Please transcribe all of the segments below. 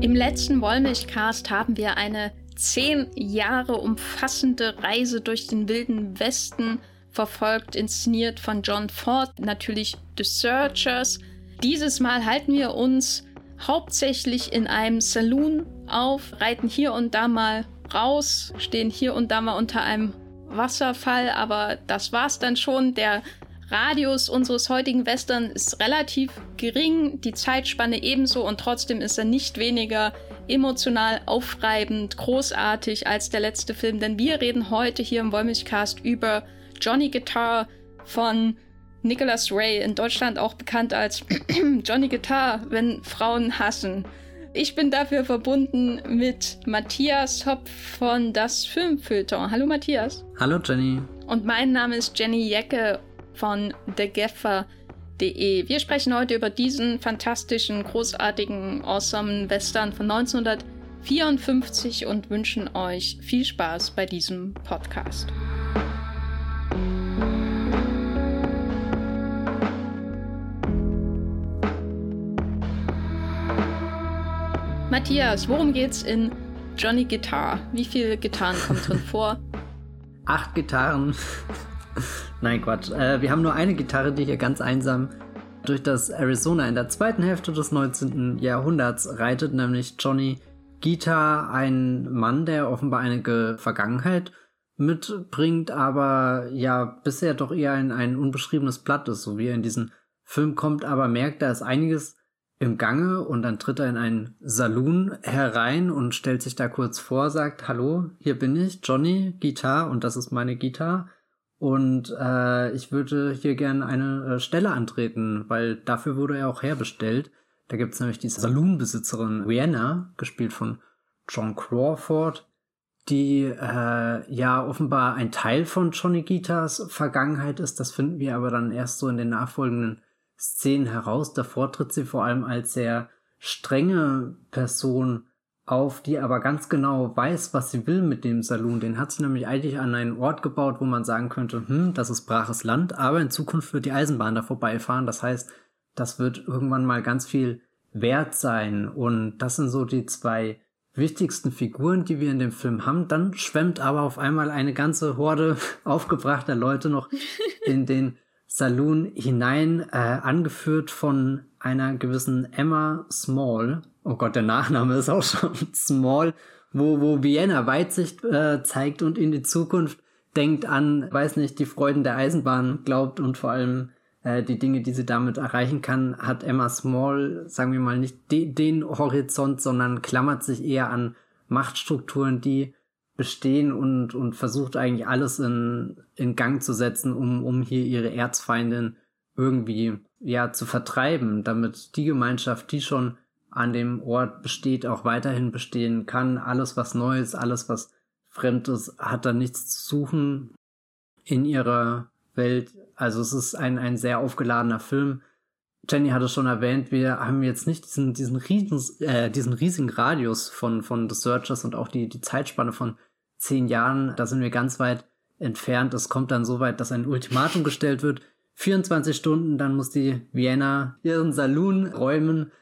Im letzten Wollmilchcast haben wir eine zehn Jahre umfassende Reise durch den wilden Westen verfolgt, inszeniert von John Ford, natürlich The Searchers. Dieses Mal halten wir uns hauptsächlich in einem Saloon auf, reiten hier und da mal raus, stehen hier und da mal unter einem Wasserfall, aber das war's dann schon. Der Radius unseres heutigen Western ist relativ gering, die Zeitspanne ebenso und trotzdem ist er nicht weniger emotional aufreibend, großartig als der letzte Film, denn wir reden heute hier im Wollmilchcast über Johnny Guitar von Nicholas Ray, in Deutschland auch bekannt als Johnny Guitar, wenn Frauen hassen. Ich bin dafür verbunden mit Matthias Hopf von Das Filmfilter. Hallo Matthias. Hallo Jenny. Und mein Name ist Jenny Jecke von thegeffer.de. Wir sprechen heute über diesen fantastischen, großartigen, awesome Western von 1954 und wünschen euch viel Spaß bei diesem Podcast. Matthias, worum geht's in Johnny Guitar? Wie viele Gitarren kommen drin vor? Acht Gitarren. Nein, Quatsch. Äh, wir haben nur eine Gitarre, die hier ganz einsam durch das Arizona in der zweiten Hälfte des 19. Jahrhunderts reitet, nämlich Johnny Guitar, ein Mann, der offenbar einige Vergangenheit mitbringt, aber ja bisher doch eher ein, ein unbeschriebenes Blatt ist, so wie er in diesen Film kommt, aber merkt, da ist einiges im Gange und dann tritt er in einen Saloon herein und stellt sich da kurz vor, sagt, hallo, hier bin ich, Johnny, Gitarre und das ist meine Gitarre und äh, ich würde hier gerne eine äh, Stelle antreten, weil dafür wurde er auch herbestellt. Da gibt's nämlich die Saloonbesitzerin Rihanna, gespielt von John Crawford, die äh, ja offenbar ein Teil von Johnny Guitars Vergangenheit ist. Das finden wir aber dann erst so in den nachfolgenden Szenen heraus. Davor tritt sie vor allem als sehr strenge Person auf, die aber ganz genau weiß, was sie will mit dem Saloon. Den hat sie nämlich eigentlich an einen Ort gebaut, wo man sagen könnte, hm, das ist braches Land, aber in Zukunft wird die Eisenbahn da vorbeifahren. Das heißt, das wird irgendwann mal ganz viel wert sein. Und das sind so die zwei wichtigsten Figuren, die wir in dem Film haben. Dann schwemmt aber auf einmal eine ganze Horde aufgebrachter Leute noch in den Saloon hinein, äh, angeführt von einer gewissen Emma Small, oh Gott, der Nachname ist auch schon Small, wo, wo Vienna Weitsicht äh, zeigt und in die Zukunft denkt an, weiß nicht, die Freuden der Eisenbahn glaubt und vor allem äh, die Dinge, die sie damit erreichen kann, hat Emma Small, sagen wir mal, nicht de den Horizont, sondern klammert sich eher an Machtstrukturen, die bestehen und, und versucht eigentlich alles in, in Gang zu setzen, um, um hier ihre Erzfeindin irgendwie ja zu vertreiben, damit die Gemeinschaft, die schon an dem Ort besteht, auch weiterhin bestehen kann. Alles, was Neues, alles, was Fremdes, hat da nichts zu suchen in ihrer Welt. Also es ist ein, ein sehr aufgeladener Film. Jenny hat es schon erwähnt, wir haben jetzt nicht diesen, diesen, riesen, äh, diesen riesigen Radius von, von The Searchers und auch die, die Zeitspanne von zehn Jahren. Da sind wir ganz weit entfernt. Es kommt dann so weit, dass ein Ultimatum gestellt wird. 24 Stunden, dann muss die Vienna ihren Saloon räumen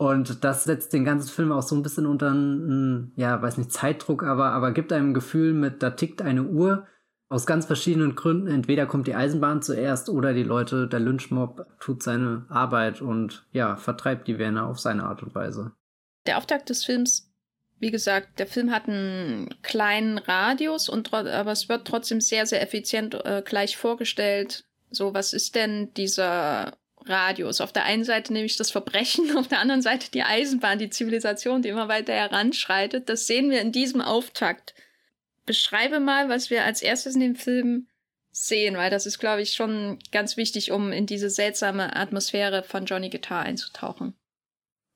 und das setzt den ganzen Film auch so ein bisschen unter einen, ja, weiß nicht, Zeitdruck, aber, aber gibt einem ein Gefühl mit, da tickt eine Uhr. Aus ganz verschiedenen Gründen. Entweder kommt die Eisenbahn zuerst oder die Leute, der Lynchmob tut seine Arbeit und ja, vertreibt die Werner auf seine Art und Weise. Der Auftakt des Films, wie gesagt, der Film hat einen kleinen Radius und aber es wird trotzdem sehr, sehr effizient äh, gleich vorgestellt. So, was ist denn dieser Radius. Auf der einen Seite nämlich das Verbrechen, auf der anderen Seite die Eisenbahn, die Zivilisation, die immer weiter heranschreitet. Das sehen wir in diesem Auftakt. Beschreibe mal, was wir als erstes in dem Film sehen, weil das ist, glaube ich, schon ganz wichtig, um in diese seltsame Atmosphäre von Johnny Guitar einzutauchen.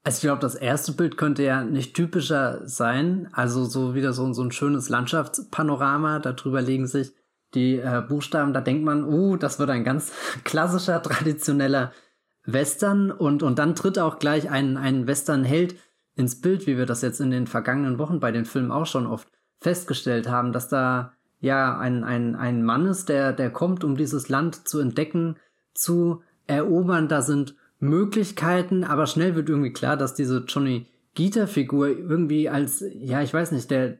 Also ich glaube, das erste Bild könnte ja nicht typischer sein. Also so wieder so, so ein schönes Landschaftspanorama. Darüber legen sich die äh, Buchstaben, da denkt man, uh, das wird ein ganz klassischer, traditioneller Western und, und dann tritt auch gleich ein, ein Western-Held ins Bild, wie wir das jetzt in den vergangenen Wochen bei den Filmen auch schon oft festgestellt haben, dass da ja ein, ein, ein Mann ist, der, der kommt, um dieses Land zu entdecken, zu erobern. Da sind Möglichkeiten, aber schnell wird irgendwie klar, dass diese Johnny Gita-Figur irgendwie als, ja, ich weiß nicht, der,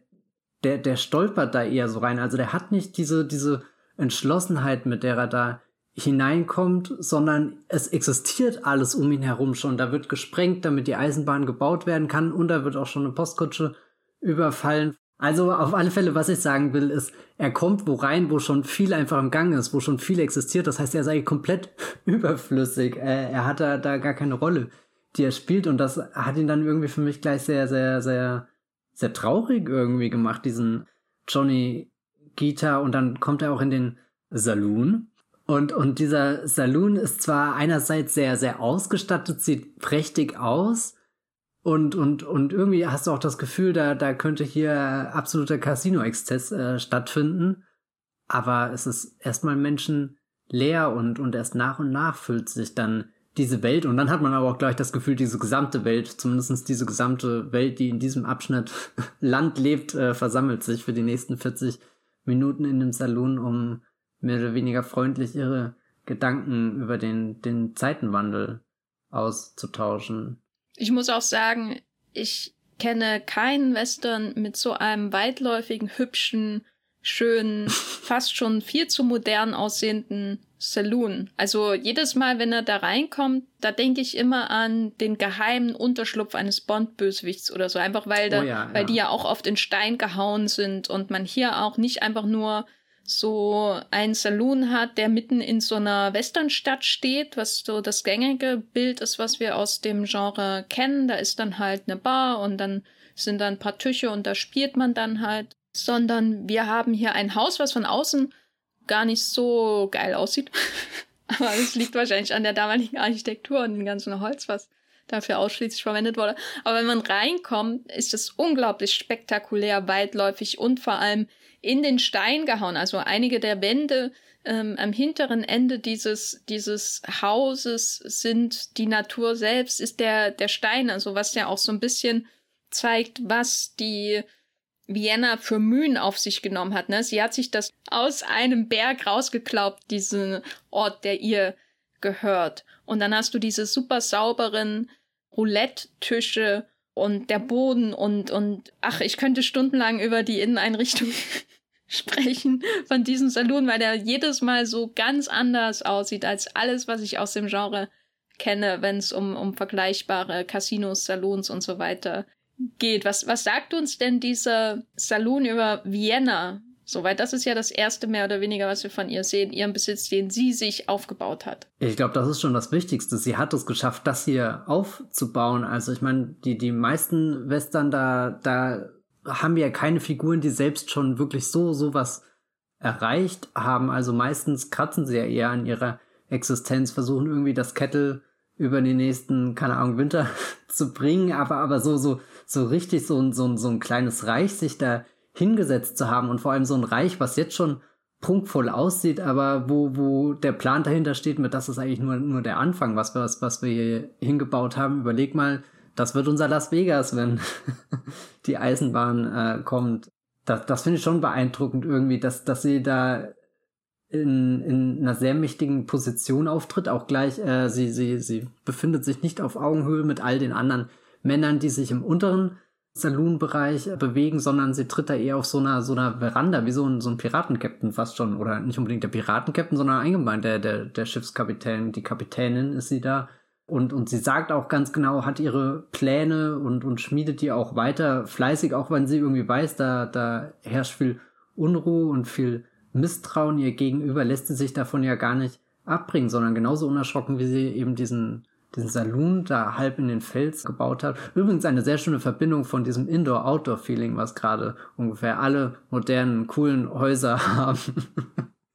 der, der stolpert da eher so rein. Also der hat nicht diese, diese Entschlossenheit, mit der er da hineinkommt, sondern es existiert alles um ihn herum schon. Da wird gesprengt, damit die Eisenbahn gebaut werden kann und da wird auch schon eine Postkutsche überfallen. Also auf alle Fälle, was ich sagen will, ist, er kommt wo rein, wo schon viel einfach im Gang ist, wo schon viel existiert. Das heißt, er sei komplett überflüssig. Er, hat da, da gar keine Rolle, die er spielt und das hat ihn dann irgendwie für mich gleich sehr, sehr, sehr, sehr traurig irgendwie gemacht, diesen Johnny Gita und dann kommt er auch in den Saloon und, und dieser Saloon ist zwar einerseits sehr, sehr ausgestattet, sieht prächtig aus. Und, und, und irgendwie hast du auch das Gefühl, da, da könnte hier absoluter Casino-Exzess äh, stattfinden. Aber es ist erstmal Menschen leer und, und erst nach und nach füllt sich dann diese Welt. Und dann hat man aber auch gleich das Gefühl, diese gesamte Welt, zumindest diese gesamte Welt, die in diesem Abschnitt Land lebt, äh, versammelt sich für die nächsten 40 Minuten in dem Saloon, um mehr oder weniger freundlich ihre Gedanken über den, den Zeitenwandel auszutauschen. Ich muss auch sagen, ich kenne keinen Western mit so einem weitläufigen, hübschen, schönen, fast schon viel zu modern aussehenden Saloon. Also jedes Mal, wenn er da reinkommt, da denke ich immer an den geheimen Unterschlupf eines Bond-Bösewichts oder so. Einfach weil, da, oh ja, weil ja. die ja auch oft in Stein gehauen sind und man hier auch nicht einfach nur so ein Saloon hat, der mitten in so einer Westernstadt steht, was so das gängige Bild ist, was wir aus dem Genre kennen. Da ist dann halt eine Bar und dann sind da ein paar Tische und da spielt man dann halt. Sondern wir haben hier ein Haus, was von außen gar nicht so geil aussieht. Aber es liegt wahrscheinlich an der damaligen Architektur und dem ganzen Holz, was dafür ausschließlich verwendet wurde. Aber wenn man reinkommt, ist es unglaublich spektakulär, weitläufig und vor allem in den Stein gehauen. Also einige der Wände ähm, am hinteren Ende dieses, dieses Hauses sind die Natur selbst, ist der, der Stein, also was ja auch so ein bisschen zeigt, was die Vienna für Mühen auf sich genommen hat. Ne? Sie hat sich das aus einem Berg rausgeklaubt, diesen Ort, der ihr gehört. Und dann hast du diese super sauberen Roulette-Tische und der Boden und, und, ach, ich könnte stundenlang über die Inneneinrichtung sprechen von diesem Saloon, weil der jedes Mal so ganz anders aussieht als alles, was ich aus dem Genre kenne, wenn es um, um vergleichbare Casinos, Salons und so weiter geht. Was, was sagt uns denn dieser Saloon über Vienna? Soweit, das ist ja das erste mehr oder weniger, was wir von ihr sehen, ihren Besitz, den sie sich aufgebaut hat. Ich glaube, das ist schon das Wichtigste. Sie hat es geschafft, das hier aufzubauen. Also ich meine, die, die meisten Western da, da haben wir ja keine Figuren, die selbst schon wirklich so, so was erreicht haben. Also meistens kratzen sie ja eher an ihrer Existenz, versuchen irgendwie das Kettle über den nächsten, keine Ahnung, Winter zu bringen, aber, aber so, so, so richtig so, so, so ein kleines Reich sich da hingesetzt zu haben und vor allem so ein Reich, was jetzt schon prunkvoll aussieht, aber wo, wo der Plan dahinter steht, mit das ist eigentlich nur, nur der Anfang, was wir, was, was wir hier hingebaut haben. Überleg mal, das wird unser Las Vegas, wenn die Eisenbahn äh, kommt. Das, das finde ich schon beeindruckend irgendwie, dass, dass sie da in, in einer sehr mächtigen Position auftritt. Auch gleich, äh, sie, sie, sie befindet sich nicht auf Augenhöhe mit all den anderen Männern, die sich im unteren Saloon-Bereich bewegen, sondern sie tritt da eher auf so einer, so einer Veranda, wie so ein, so ein Piratenkapitän fast schon. Oder nicht unbedingt der Piratenkapitän, sondern allgemein der, der, der Schiffskapitän, die Kapitänin ist sie da. Und, und sie sagt auch ganz genau, hat ihre Pläne und, und schmiedet die auch weiter fleißig, auch wenn sie irgendwie weiß, da, da herrscht viel Unruhe und viel Misstrauen ihr gegenüber, lässt sie sich davon ja gar nicht abbringen, sondern genauso unerschrocken, wie sie eben diesen, diesen Saloon da halb in den Fels gebaut hat. Übrigens eine sehr schöne Verbindung von diesem Indoor-Outdoor-Feeling, was gerade ungefähr alle modernen, coolen Häuser haben.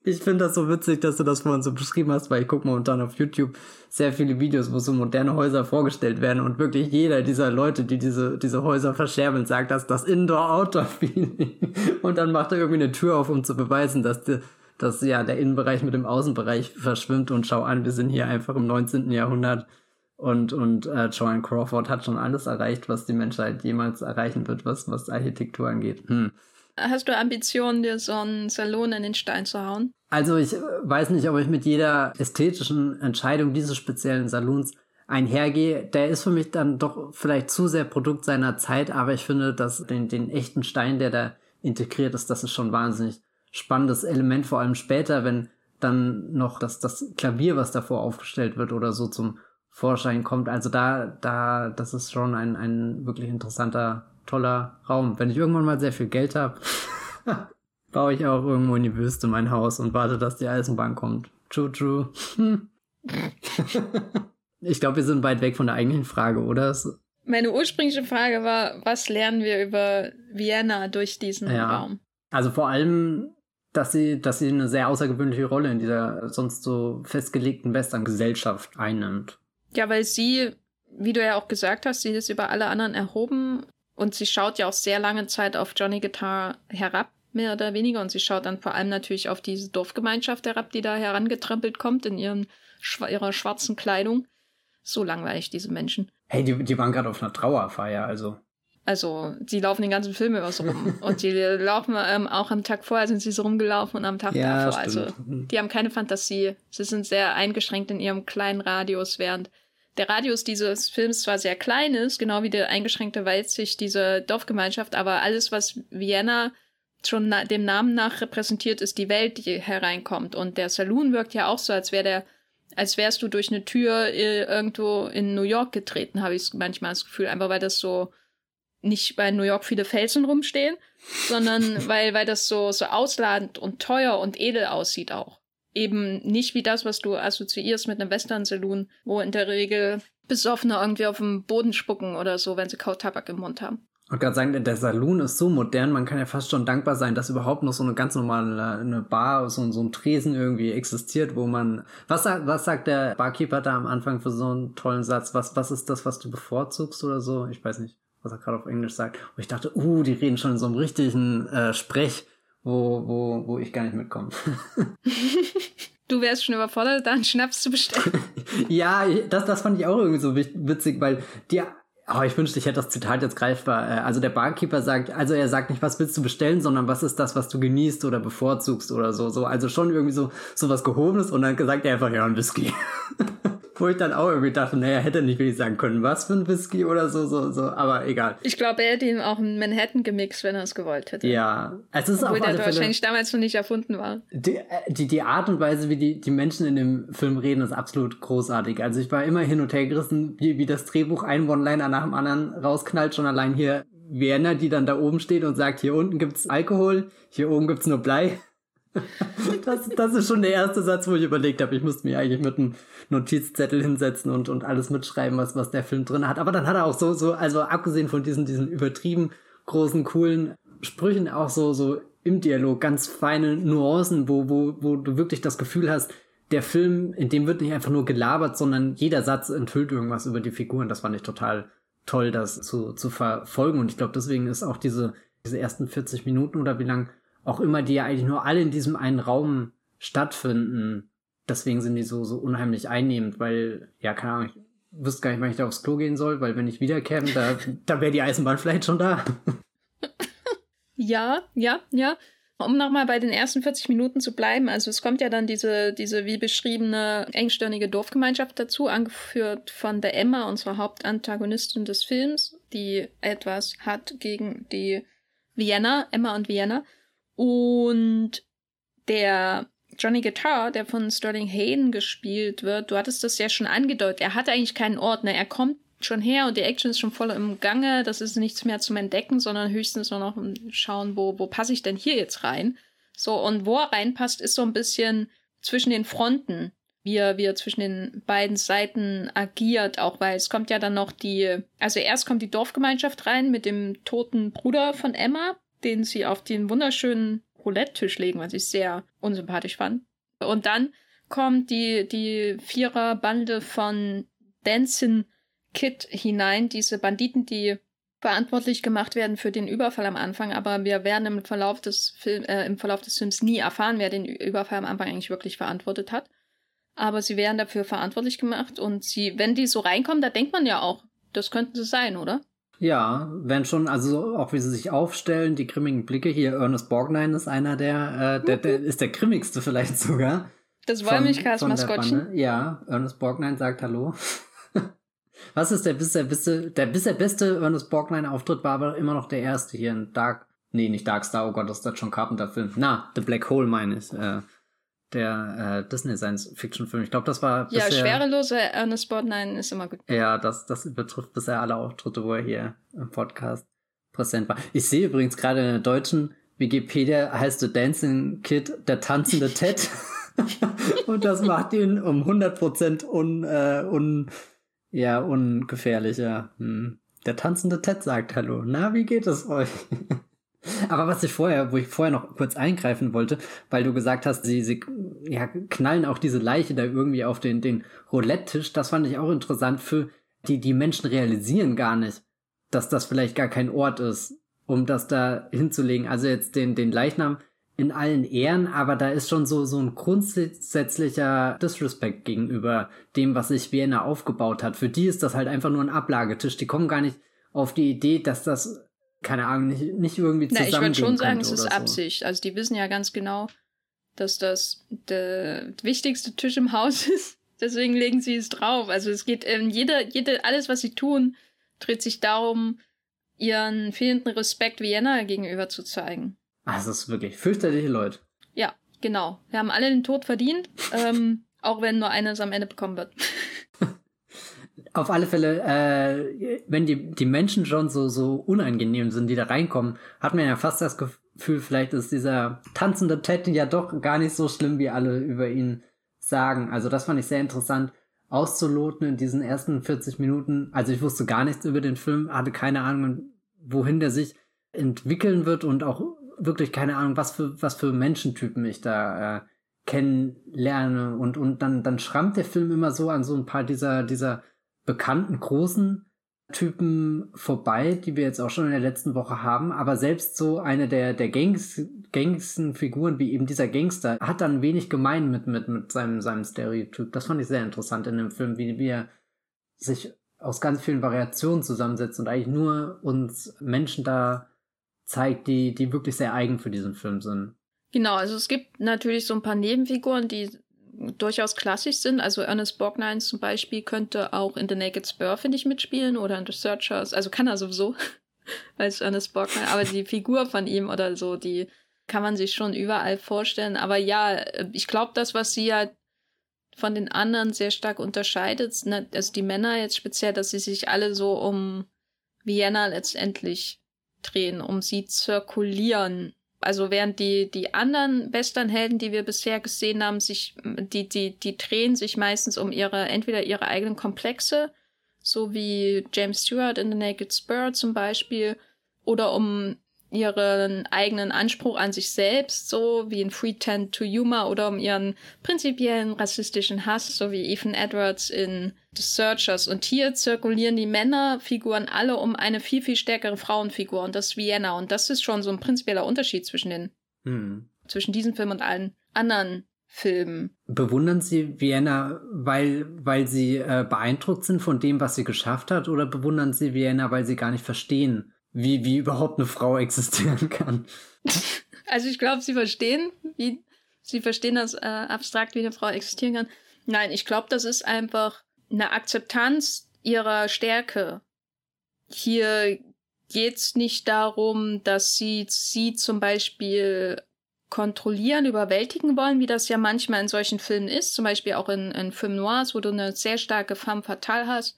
Ich finde das so witzig, dass du das vorhin so beschrieben hast, weil ich gucke momentan auf YouTube sehr viele Videos, wo so moderne Häuser vorgestellt werden und wirklich jeder dieser Leute, die diese, diese Häuser verscherbeln, sagt, dass das Indoor-Outdoor-Feeling. Und dann macht er irgendwie eine Tür auf, um zu beweisen, dass, die, dass ja der Innenbereich mit dem Außenbereich verschwimmt und schau an, wir sind hier einfach im 19. Jahrhundert und, und äh, Joanne Crawford hat schon alles erreicht, was die Menschheit jemals erreichen wird, was, was Architektur angeht. Hm. Hast du Ambitionen, dir so einen Salon in den Stein zu hauen? Also ich weiß nicht, ob ich mit jeder ästhetischen Entscheidung dieses speziellen Salons einhergehe, der ist für mich dann doch vielleicht zu sehr Produkt seiner Zeit, aber ich finde, dass den, den echten Stein, der da integriert ist, das ist schon wahnsinnig spannendes Element, vor allem später, wenn dann noch das, das Klavier, was davor aufgestellt wird oder so zum Vorschein kommt. Also da, da, das ist schon ein, ein wirklich interessanter, toller Raum. Wenn ich irgendwann mal sehr viel Geld habe, baue ich auch irgendwo in die Wüste mein Haus und warte, dass die Eisenbahn kommt. True, true. ich glaube, wir sind weit weg von der eigentlichen Frage, oder? Meine ursprüngliche Frage war, was lernen wir über Vienna durch diesen ja. Raum? Also vor allem, dass sie, dass sie eine sehr außergewöhnliche Rolle in dieser sonst so festgelegten Western-Gesellschaft einnimmt. Ja, weil sie, wie du ja auch gesagt hast, sie ist über alle anderen erhoben und sie schaut ja auch sehr lange Zeit auf Johnny Guitar herab mehr oder weniger. Und sie schaut dann vor allem natürlich auf diese Dorfgemeinschaft herab, die da herangetrampelt kommt in ihren, ihrer schwarzen Kleidung. So langweilig, diese Menschen. Hey, die, die waren gerade auf einer Trauerfeier, also. Also, die laufen den ganzen Film über so rum. und die laufen ähm, auch am Tag vorher sind sie so rumgelaufen und am Tag ja, davor. Also, stimmt. Also, die haben keine Fantasie. Sie sind sehr eingeschränkt in ihrem kleinen Radius, während der Radius dieses Films zwar sehr klein ist, genau wie der eingeschränkte Weitsicht dieser Dorfgemeinschaft, aber alles, was Vienna schon na dem Namen nach repräsentiert ist die Welt, die hereinkommt. Und der Saloon wirkt ja auch so, als wäre der, als wärst du durch eine Tür äh, irgendwo in New York getreten, habe ich manchmal das Gefühl, einfach weil das so nicht bei New York viele Felsen rumstehen, sondern weil, weil das so, so ausladend und teuer und edel aussieht auch. Eben nicht wie das, was du assoziierst mit einem Western-Saloon, wo in der Regel Besoffene irgendwie auf dem Boden spucken oder so, wenn sie Kautabak im Mund haben. Wollte gerade sagen, der Saloon ist so modern, man kann ja fast schon dankbar sein, dass überhaupt noch so eine ganz normale eine Bar, so, so ein Tresen irgendwie existiert, wo man. Was sagt, was sagt der Barkeeper da am Anfang für so einen tollen Satz? Was, was ist das, was du bevorzugst oder so? Ich weiß nicht, was er gerade auf Englisch sagt. Und ich dachte, uh, die reden schon in so einem richtigen äh, Sprech, wo, wo, wo ich gar nicht mitkomme. Du wärst schon überfordert, da einen Schnaps zu bestellen. ja, das, das fand ich auch irgendwie so witzig, weil die Oh, ich wünschte, ich hätte das Zitat jetzt greifbar. Äh, also der Barkeeper sagt, also er sagt nicht, was willst du bestellen, sondern was ist das, was du genießt oder bevorzugst oder so. so also schon irgendwie so, so was Gehobenes und dann sagt er einfach, ja, ein Whisky. Wo ich dann auch irgendwie dachte, naja, hätte nicht wirklich sagen können, was für ein Whisky oder so, so, so, aber egal. Ich glaube, er hätte ihm auch in Manhattan gemixt, wenn er es gewollt hätte. Ja, es ist Obwohl auf der wahrscheinlich damals noch nicht erfunden war. Die, äh, die, die Art und Weise, wie die, die Menschen in dem Film reden, ist absolut großartig. Also ich war immer hin und her gerissen, wie, wie das Drehbuch ein One-Liner nach dem anderen rausknallt, schon allein hier Werner, die dann da oben steht und sagt, hier unten gibt's Alkohol, hier oben gibt's nur Blei. Das, das ist schon der erste Satz, wo ich überlegt habe, ich müsste mich eigentlich mit einem Notizzettel hinsetzen und, und alles mitschreiben, was, was der Film drin hat. Aber dann hat er auch so, so, also abgesehen von diesen, diesen übertrieben großen, coolen Sprüchen, auch so, so im Dialog ganz feine Nuancen, wo, wo, wo du wirklich das Gefühl hast, der Film, in dem wird nicht einfach nur gelabert, sondern jeder Satz enthüllt irgendwas über die Figuren. Das fand ich total toll, das zu, zu verfolgen. Und ich glaube, deswegen ist auch diese, diese ersten 40 Minuten oder wie lang auch immer, die ja eigentlich nur alle in diesem einen Raum stattfinden. Deswegen sind die so, so unheimlich einnehmend, weil, ja, keine Ahnung, ich wüsste gar nicht, wann ich da aufs Klo gehen soll, weil wenn ich wiederkäme, da, da wäre die Eisenbahn vielleicht schon da. Ja, ja, ja. Um nochmal bei den ersten 40 Minuten zu bleiben, also es kommt ja dann diese, diese wie beschriebene engstirnige Dorfgemeinschaft dazu, angeführt von der Emma, unserer Hauptantagonistin des Films, die etwas hat gegen die Vienna, Emma und Vienna. Und der Johnny Guitar, der von Sterling Hayden gespielt wird, du hattest das ja schon angedeutet, er hat eigentlich keinen Ort, ne? Er kommt schon her und die Action ist schon voll im Gange. Das ist nichts mehr zum Entdecken, sondern höchstens nur noch schauen, wo, wo passe ich denn hier jetzt rein? So, und wo er reinpasst, ist so ein bisschen zwischen den Fronten, wie er, wie er zwischen den beiden Seiten agiert, auch weil es kommt ja dann noch die, also erst kommt die Dorfgemeinschaft rein mit dem toten Bruder von Emma, den sie auf den wunderschönen Roulette-Tisch legen, was ich sehr unsympathisch fand. Und dann kommt die, die Vierer-Bande von Dancing Kid hinein, diese Banditen, die verantwortlich gemacht werden für den Überfall am Anfang, aber wir werden im Verlauf des Film, äh, im Verlauf des Films nie erfahren, wer den Überfall am Anfang eigentlich wirklich verantwortet hat. Aber sie werden dafür verantwortlich gemacht und sie, wenn die so reinkommen, da denkt man ja auch, das könnten sie sein, oder? Ja, wenn schon, also auch wie sie sich aufstellen, die grimmigen Blicke. Hier, Ernest Borgnine ist einer der, äh, der, der ist der grimmigste vielleicht sogar. Das Wollmilchkas-Maskottchen. Ja, Ernest Borgnine sagt Hallo. Was ist der bisher beste, der bisher beste Ernest Borgnine-Auftritt war aber immer noch der erste hier in Dark, nee, nicht Dark Star, oh Gott, das ist das schon Carpenter-Film. Na, The Black Hole meine ich, äh, der äh, Disney Science-Fiction-Film. Ich glaube, das war bisher, Ja, schwerelose Ernest Borgnine ist immer gut. Ja, das, das übertrifft bisher alle Auftritte, wo er hier im Podcast präsent war. Ich sehe übrigens gerade in der deutschen Wikipedia heißt The Dancing Kid der tanzende Ted. und das macht ihn um 100% un, äh, un, ja, ungefährlicher. Hm. Der tanzende Ted sagt Hallo. Na, wie geht es euch? Aber was ich vorher, wo ich vorher noch kurz eingreifen wollte, weil du gesagt hast, sie, sie ja, knallen auch diese Leiche da irgendwie auf den, den Roulette-Tisch, das fand ich auch interessant für die, die Menschen realisieren gar nicht, dass das vielleicht gar kein Ort ist, um das da hinzulegen. Also jetzt den, den Leichnam in allen Ehren, aber da ist schon so, so ein grundsätzlicher Disrespect gegenüber dem, was sich Vienna aufgebaut hat. Für die ist das halt einfach nur ein Ablagetisch. Die kommen gar nicht auf die Idee, dass das, keine Ahnung, nicht, nicht irgendwie zusammen Na, ich würde schon sagen, es ist so. Absicht. Also die wissen ja ganz genau, dass das der wichtigste Tisch im Haus ist. Deswegen legen sie es drauf. Also es geht, ähm, jede, jede, alles, was sie tun, dreht sich darum, ihren fehlenden Respekt Vienna gegenüber zu zeigen. Ah, es ist wirklich fürchterliche Leute. Ja, genau. Wir haben alle den Tod verdient, ähm, auch wenn nur eines am Ende bekommen wird. Auf alle Fälle, äh, wenn die, die Menschen schon so, so unangenehm sind, die da reinkommen, hat man ja fast das Gefühl, vielleicht ist dieser tanzende Ted ja doch gar nicht so schlimm, wie alle über ihn sagen. Also das fand ich sehr interessant auszuloten in diesen ersten 40 Minuten. Also ich wusste gar nichts über den Film, hatte keine Ahnung, wohin der sich entwickeln wird und auch wirklich keine Ahnung, was für, was für Menschentypen ich da äh, kennenlerne. Und, und dann, dann schrammt der Film immer so an so ein paar dieser, dieser bekannten großen Typen vorbei, die wir jetzt auch schon in der letzten Woche haben. Aber selbst so eine der, der gängs, gängigsten Figuren, wie eben dieser Gangster, hat dann wenig gemein mit, mit, mit seinem, seinem Stereotyp. Das fand ich sehr interessant in dem Film, wie, wie er sich aus ganz vielen Variationen zusammensetzt und eigentlich nur uns Menschen da zeigt, die, die wirklich sehr eigen für diesen Film sind. Genau, also es gibt natürlich so ein paar Nebenfiguren, die durchaus klassisch sind. Also Ernest Borgnine zum Beispiel könnte auch in The Naked Spur, finde ich, mitspielen oder in The Searchers. Also kann er sowieso als Ernest Borgnine. Aber die Figur von ihm oder so, die kann man sich schon überall vorstellen. Aber ja, ich glaube, das, was sie ja von den anderen sehr stark unterscheidet, also die Männer jetzt speziell, dass sie sich alle so um Vienna letztendlich drehen, um sie zirkulieren. Also während die, die anderen Westernhelden, die wir bisher gesehen haben, sich, die, die, die drehen sich meistens um ihre, entweder ihre eigenen Komplexe, so wie James Stewart in The Naked Spur zum Beispiel, oder um ihren eigenen Anspruch an sich selbst, so wie in Free Tend to Humor, oder um ihren prinzipiellen rassistischen Hass, so wie Ethan Edwards in The Searchers. Und hier zirkulieren die Männerfiguren alle um eine viel, viel stärkere Frauenfigur, und das ist Vienna. Und das ist schon so ein prinzipieller Unterschied zwischen den, hm. zwischen diesem Film und allen anderen Filmen. Bewundern Sie Vienna, weil, weil Sie äh, beeindruckt sind von dem, was sie geschafft hat, oder bewundern Sie Vienna, weil Sie gar nicht verstehen, wie, wie überhaupt eine Frau existieren kann. Also ich glaube, sie verstehen, wie sie verstehen das äh, abstrakt, wie eine Frau existieren kann. Nein, ich glaube, das ist einfach eine Akzeptanz ihrer Stärke. Hier geht's nicht darum, dass sie sie zum Beispiel kontrollieren, überwältigen wollen, wie das ja manchmal in solchen Filmen ist, zum Beispiel auch in, in Film Noirs, wo du eine sehr starke femme fatale hast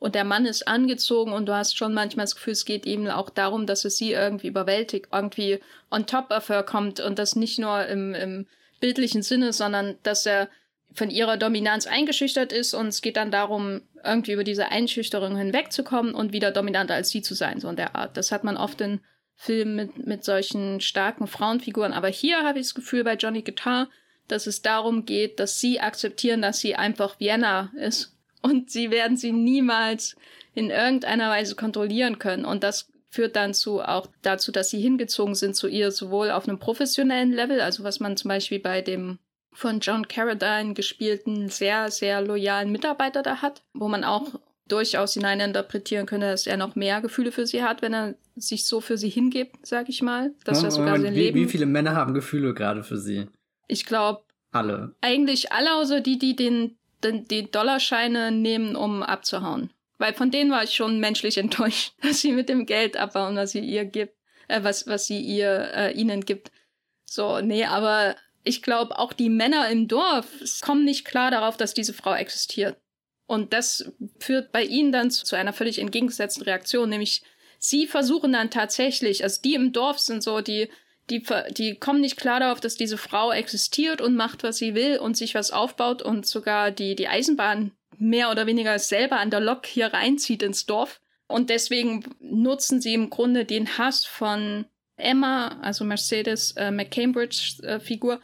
und der Mann ist angezogen und du hast schon manchmal das Gefühl, es geht ihm auch darum, dass es sie irgendwie überwältigt, irgendwie on top of her kommt und das nicht nur im, im bildlichen Sinne, sondern dass er von ihrer Dominanz eingeschüchtert ist und es geht dann darum, irgendwie über diese Einschüchterung hinwegzukommen und wieder dominanter als sie zu sein, so in der Art. Das hat man oft in Filmen mit, mit solchen starken Frauenfiguren. Aber hier habe ich das Gefühl bei Johnny Guitar, dass es darum geht, dass sie akzeptieren, dass sie einfach Vienna ist und sie werden sie niemals in irgendeiner Weise kontrollieren können. Und das führt dann zu auch dazu, dass sie hingezogen sind zu ihr, sowohl auf einem professionellen Level, also was man zum Beispiel bei dem von John Carradine gespielten sehr, sehr loyalen Mitarbeiter da hat, wo man auch durchaus hineininterpretieren könnte, dass er noch mehr Gefühle für sie hat, wenn er sich so für sie hingibt, sag ich mal. Dass ja, er sogar sein wie, Leben. Wie viele Männer haben Gefühle gerade für sie? Ich glaube. Alle. Eigentlich alle, außer die, die den die Dollarscheine nehmen, um abzuhauen. Weil von denen war ich schon menschlich enttäuscht, dass sie mit dem Geld abbauen, was sie ihr gibt, äh, was, was sie ihr, äh, ihnen gibt. So, nee, aber ich glaube, auch die Männer im Dorf kommen nicht klar darauf, dass diese Frau existiert. Und das führt bei ihnen dann zu einer völlig entgegengesetzten Reaktion, nämlich sie versuchen dann tatsächlich, also die im Dorf sind so, die, die, die kommen nicht klar darauf, dass diese Frau existiert und macht, was sie will und sich was aufbaut und sogar die, die Eisenbahn mehr oder weniger selber an der Lok hier reinzieht ins Dorf. Und deswegen nutzen sie im Grunde den Hass von Emma, also Mercedes äh, McCambridge äh, Figur,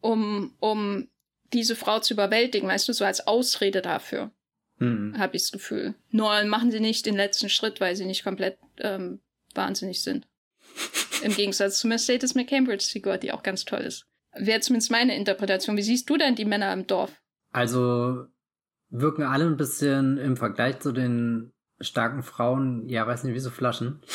um, um diese Frau zu überwältigen, weißt du, so als Ausrede dafür. Mhm. Habe ich das Gefühl. Nur machen sie nicht den letzten Schritt, weil sie nicht komplett ähm, wahnsinnig sind. Im Gegensatz zu Mercedes McCambridge-Figur, die auch ganz toll ist. Wäre zumindest meine Interpretation. Wie siehst du denn die Männer im Dorf? Also wirken alle ein bisschen im Vergleich zu den starken Frauen, ja, weiß nicht, wie so Flaschen.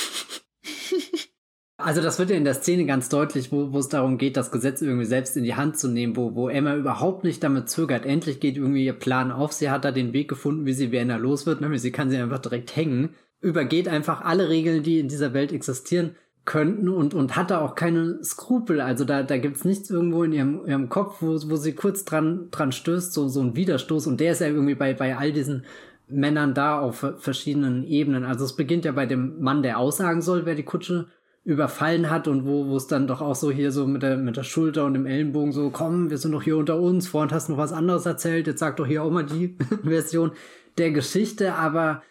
Also das wird ja in der Szene ganz deutlich, wo, wo es darum geht, das Gesetz irgendwie selbst in die Hand zu nehmen, wo, wo Emma überhaupt nicht damit zögert. Endlich geht irgendwie ihr Plan auf. Sie hat da den Weg gefunden, wie sie Vienna los wird. Nämlich sie kann sie einfach direkt hängen. Übergeht einfach alle Regeln, die in dieser Welt existieren könnten und, und hat da auch keine Skrupel. Also da, da gibt's nichts irgendwo in ihrem, ihrem Kopf, wo, wo sie kurz dran, dran stößt, so, so ein Widerstoß. Und der ist ja irgendwie bei, bei all diesen Männern da auf verschiedenen Ebenen. Also es beginnt ja bei dem Mann, der aussagen soll, wer die Kutsche überfallen hat und wo wo es dann doch auch so hier so mit der mit der Schulter und dem Ellenbogen so komm wir sind doch hier unter uns vorhin hast du noch was anderes erzählt jetzt sag doch hier auch mal die Version der Geschichte aber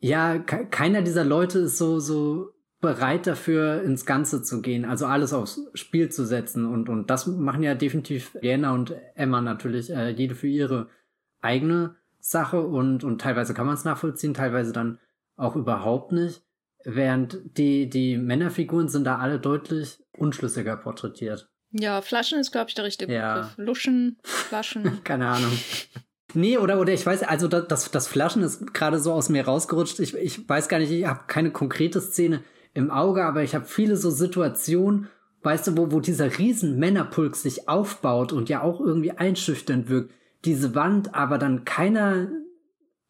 ja keiner dieser Leute ist so so bereit dafür ins Ganze zu gehen also alles aufs Spiel zu setzen und und das machen ja definitiv Jana und Emma natürlich äh, jede für ihre eigene Sache und und teilweise kann man es nachvollziehen teilweise dann auch überhaupt nicht Während die, die Männerfiguren sind da alle deutlich unschlüssiger porträtiert. Ja, Flaschen ist, glaube ich, der richtige ja. Begriff. Luschen, Flaschen. Keine Ahnung. Nee, oder, oder ich weiß, also das, das Flaschen ist gerade so aus mir rausgerutscht. Ich, ich weiß gar nicht, ich habe keine konkrete Szene im Auge, aber ich habe viele so Situationen, weißt du, wo, wo dieser riesen Männerpulk sich aufbaut und ja auch irgendwie einschüchternd wirkt. Diese Wand, aber dann keiner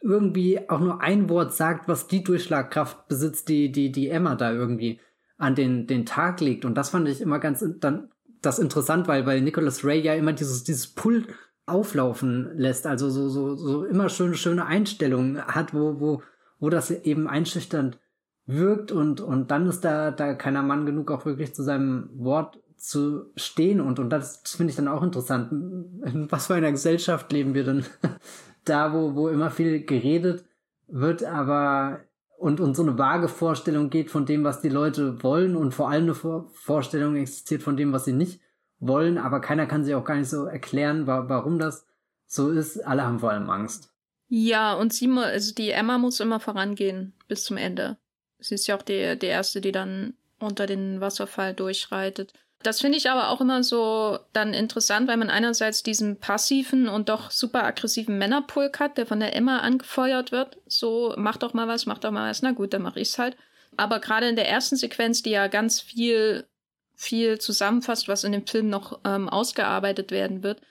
irgendwie auch nur ein Wort sagt, was die Durchschlagkraft besitzt, die, die, die Emma da irgendwie an den, den Tag legt. Und das fand ich immer ganz dann das interessant, weil, weil Nicholas Ray ja immer dieses, dieses Pult auflaufen lässt, also so, so, so immer schöne, schöne Einstellungen hat, wo, wo, wo das eben einschüchternd wirkt und, und dann ist da, da keiner Mann genug, auch wirklich zu seinem Wort zu stehen und, und das, das finde ich dann auch interessant. In was für einer Gesellschaft leben wir denn? da, wo, wo immer viel geredet wird, aber und, und so eine vage Vorstellung geht von dem, was die Leute wollen und vor allem eine Vor Vorstellung existiert von dem, was sie nicht wollen, aber keiner kann sich auch gar nicht so erklären, wa warum das so ist. Alle haben vor allem Angst. Ja, und sie, also die Emma muss immer vorangehen bis zum Ende. Sie ist ja auch die, die erste, die dann unter den Wasserfall durchreitet. Das finde ich aber auch immer so dann interessant, weil man einerseits diesen passiven und doch super aggressiven Männerpulk hat, der von der Emma angefeuert wird. So, mach doch mal was, mach doch mal was. Na gut, dann mach ich's halt. Aber gerade in der ersten Sequenz, die ja ganz viel, viel zusammenfasst, was in dem Film noch ähm, ausgearbeitet werden wird,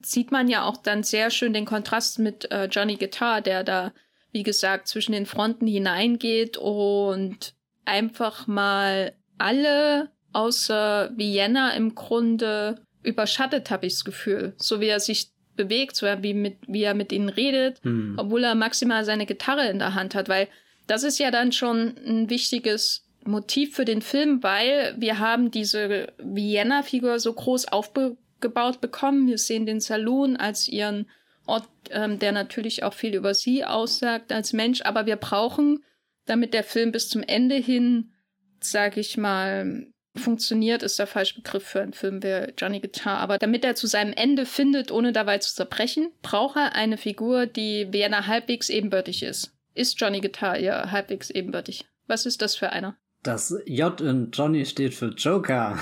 sieht man ja auch dann sehr schön den Kontrast mit äh, Johnny Guitar, der da, wie gesagt, zwischen den Fronten hineingeht und einfach mal alle außer Vienna im Grunde überschattet, habe ich das Gefühl. So wie er sich bewegt, so wie, mit, wie er mit ihnen redet, hm. obwohl er maximal seine Gitarre in der Hand hat, weil das ist ja dann schon ein wichtiges Motiv für den Film, weil wir haben diese Vienna-Figur so groß aufgebaut bekommen. Wir sehen den Saloon als ihren Ort, ähm, der natürlich auch viel über sie aussagt als Mensch, aber wir brauchen, damit der Film bis zum Ende hin, sag ich mal, funktioniert, ist der falsche Begriff für einen Film wie Johnny Guitar. Aber damit er zu seinem Ende findet, ohne dabei zu zerbrechen, braucht er eine Figur, die Vienna halbwegs ebenbürtig ist. Ist Johnny Guitar ja halbwegs ebenbürtig? Was ist das für einer? Das J in Johnny steht für Joker.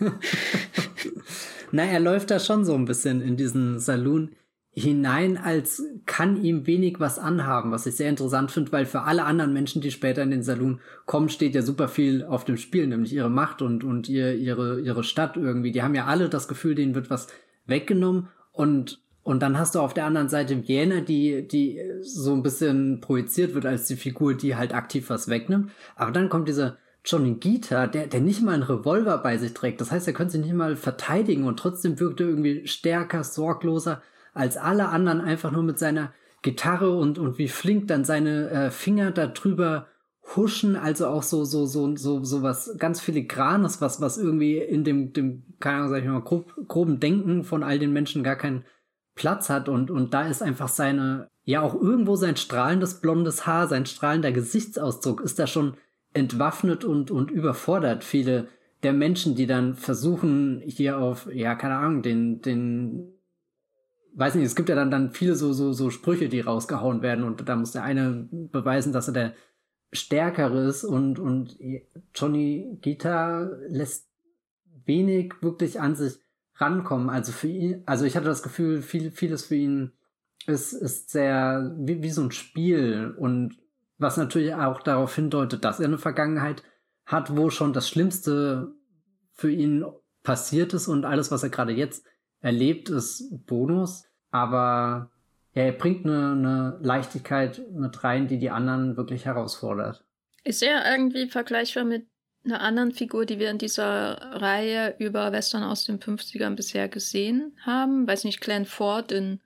Na, er läuft da schon so ein bisschen in diesen Saloon hinein, als kann ihm wenig was anhaben, was ich sehr interessant finde, weil für alle anderen Menschen, die später in den Saloon kommen, steht ja super viel auf dem Spiel, nämlich ihre Macht und, und ihr, ihre, ihre Stadt irgendwie. Die haben ja alle das Gefühl, denen wird was weggenommen und Und dann hast du auf der anderen Seite Vienna, die, die so ein bisschen projiziert wird als die Figur, die halt aktiv was wegnimmt. Aber dann kommt dieser Johnny Gita, der, der nicht mal einen Revolver bei sich trägt. Das heißt, er könnte sich nicht mal verteidigen und trotzdem wirkt er irgendwie stärker, sorgloser als alle anderen, einfach nur mit seiner Gitarre und, und wie flink dann seine äh, Finger da drüber huschen, also auch so, so, so, so, so was ganz filigranes, was, was irgendwie in dem, dem, keine Ahnung, sag ich mal, grob, groben Denken von all den Menschen gar keinen Platz hat. Und, und da ist einfach seine, ja auch irgendwo sein strahlendes blondes Haar, sein strahlender Gesichtsausdruck ist da schon entwaffnet und, und überfordert viele der Menschen, die dann versuchen, hier auf, ja, keine Ahnung, den, den, weiß nicht, es gibt ja dann, dann viele so, so, so Sprüche, die rausgehauen werden und da muss der eine beweisen, dass er der Stärkere ist und, und Johnny Gita lässt wenig wirklich an sich rankommen. Also für ihn, also ich hatte das Gefühl, viel, vieles für ihn ist, ist sehr wie, wie so ein Spiel und was natürlich auch darauf hindeutet, dass er eine Vergangenheit hat, wo schon das Schlimmste für ihn passiert ist und alles, was er gerade jetzt erlebt, ist Bonus. Aber ja, er bringt eine, eine Leichtigkeit mit rein, die die anderen wirklich herausfordert. Ist er irgendwie vergleichbar mit einer anderen Figur, die wir in dieser Reihe über Western aus den 50ern bisher gesehen haben. Weiß nicht, Glenn Ford in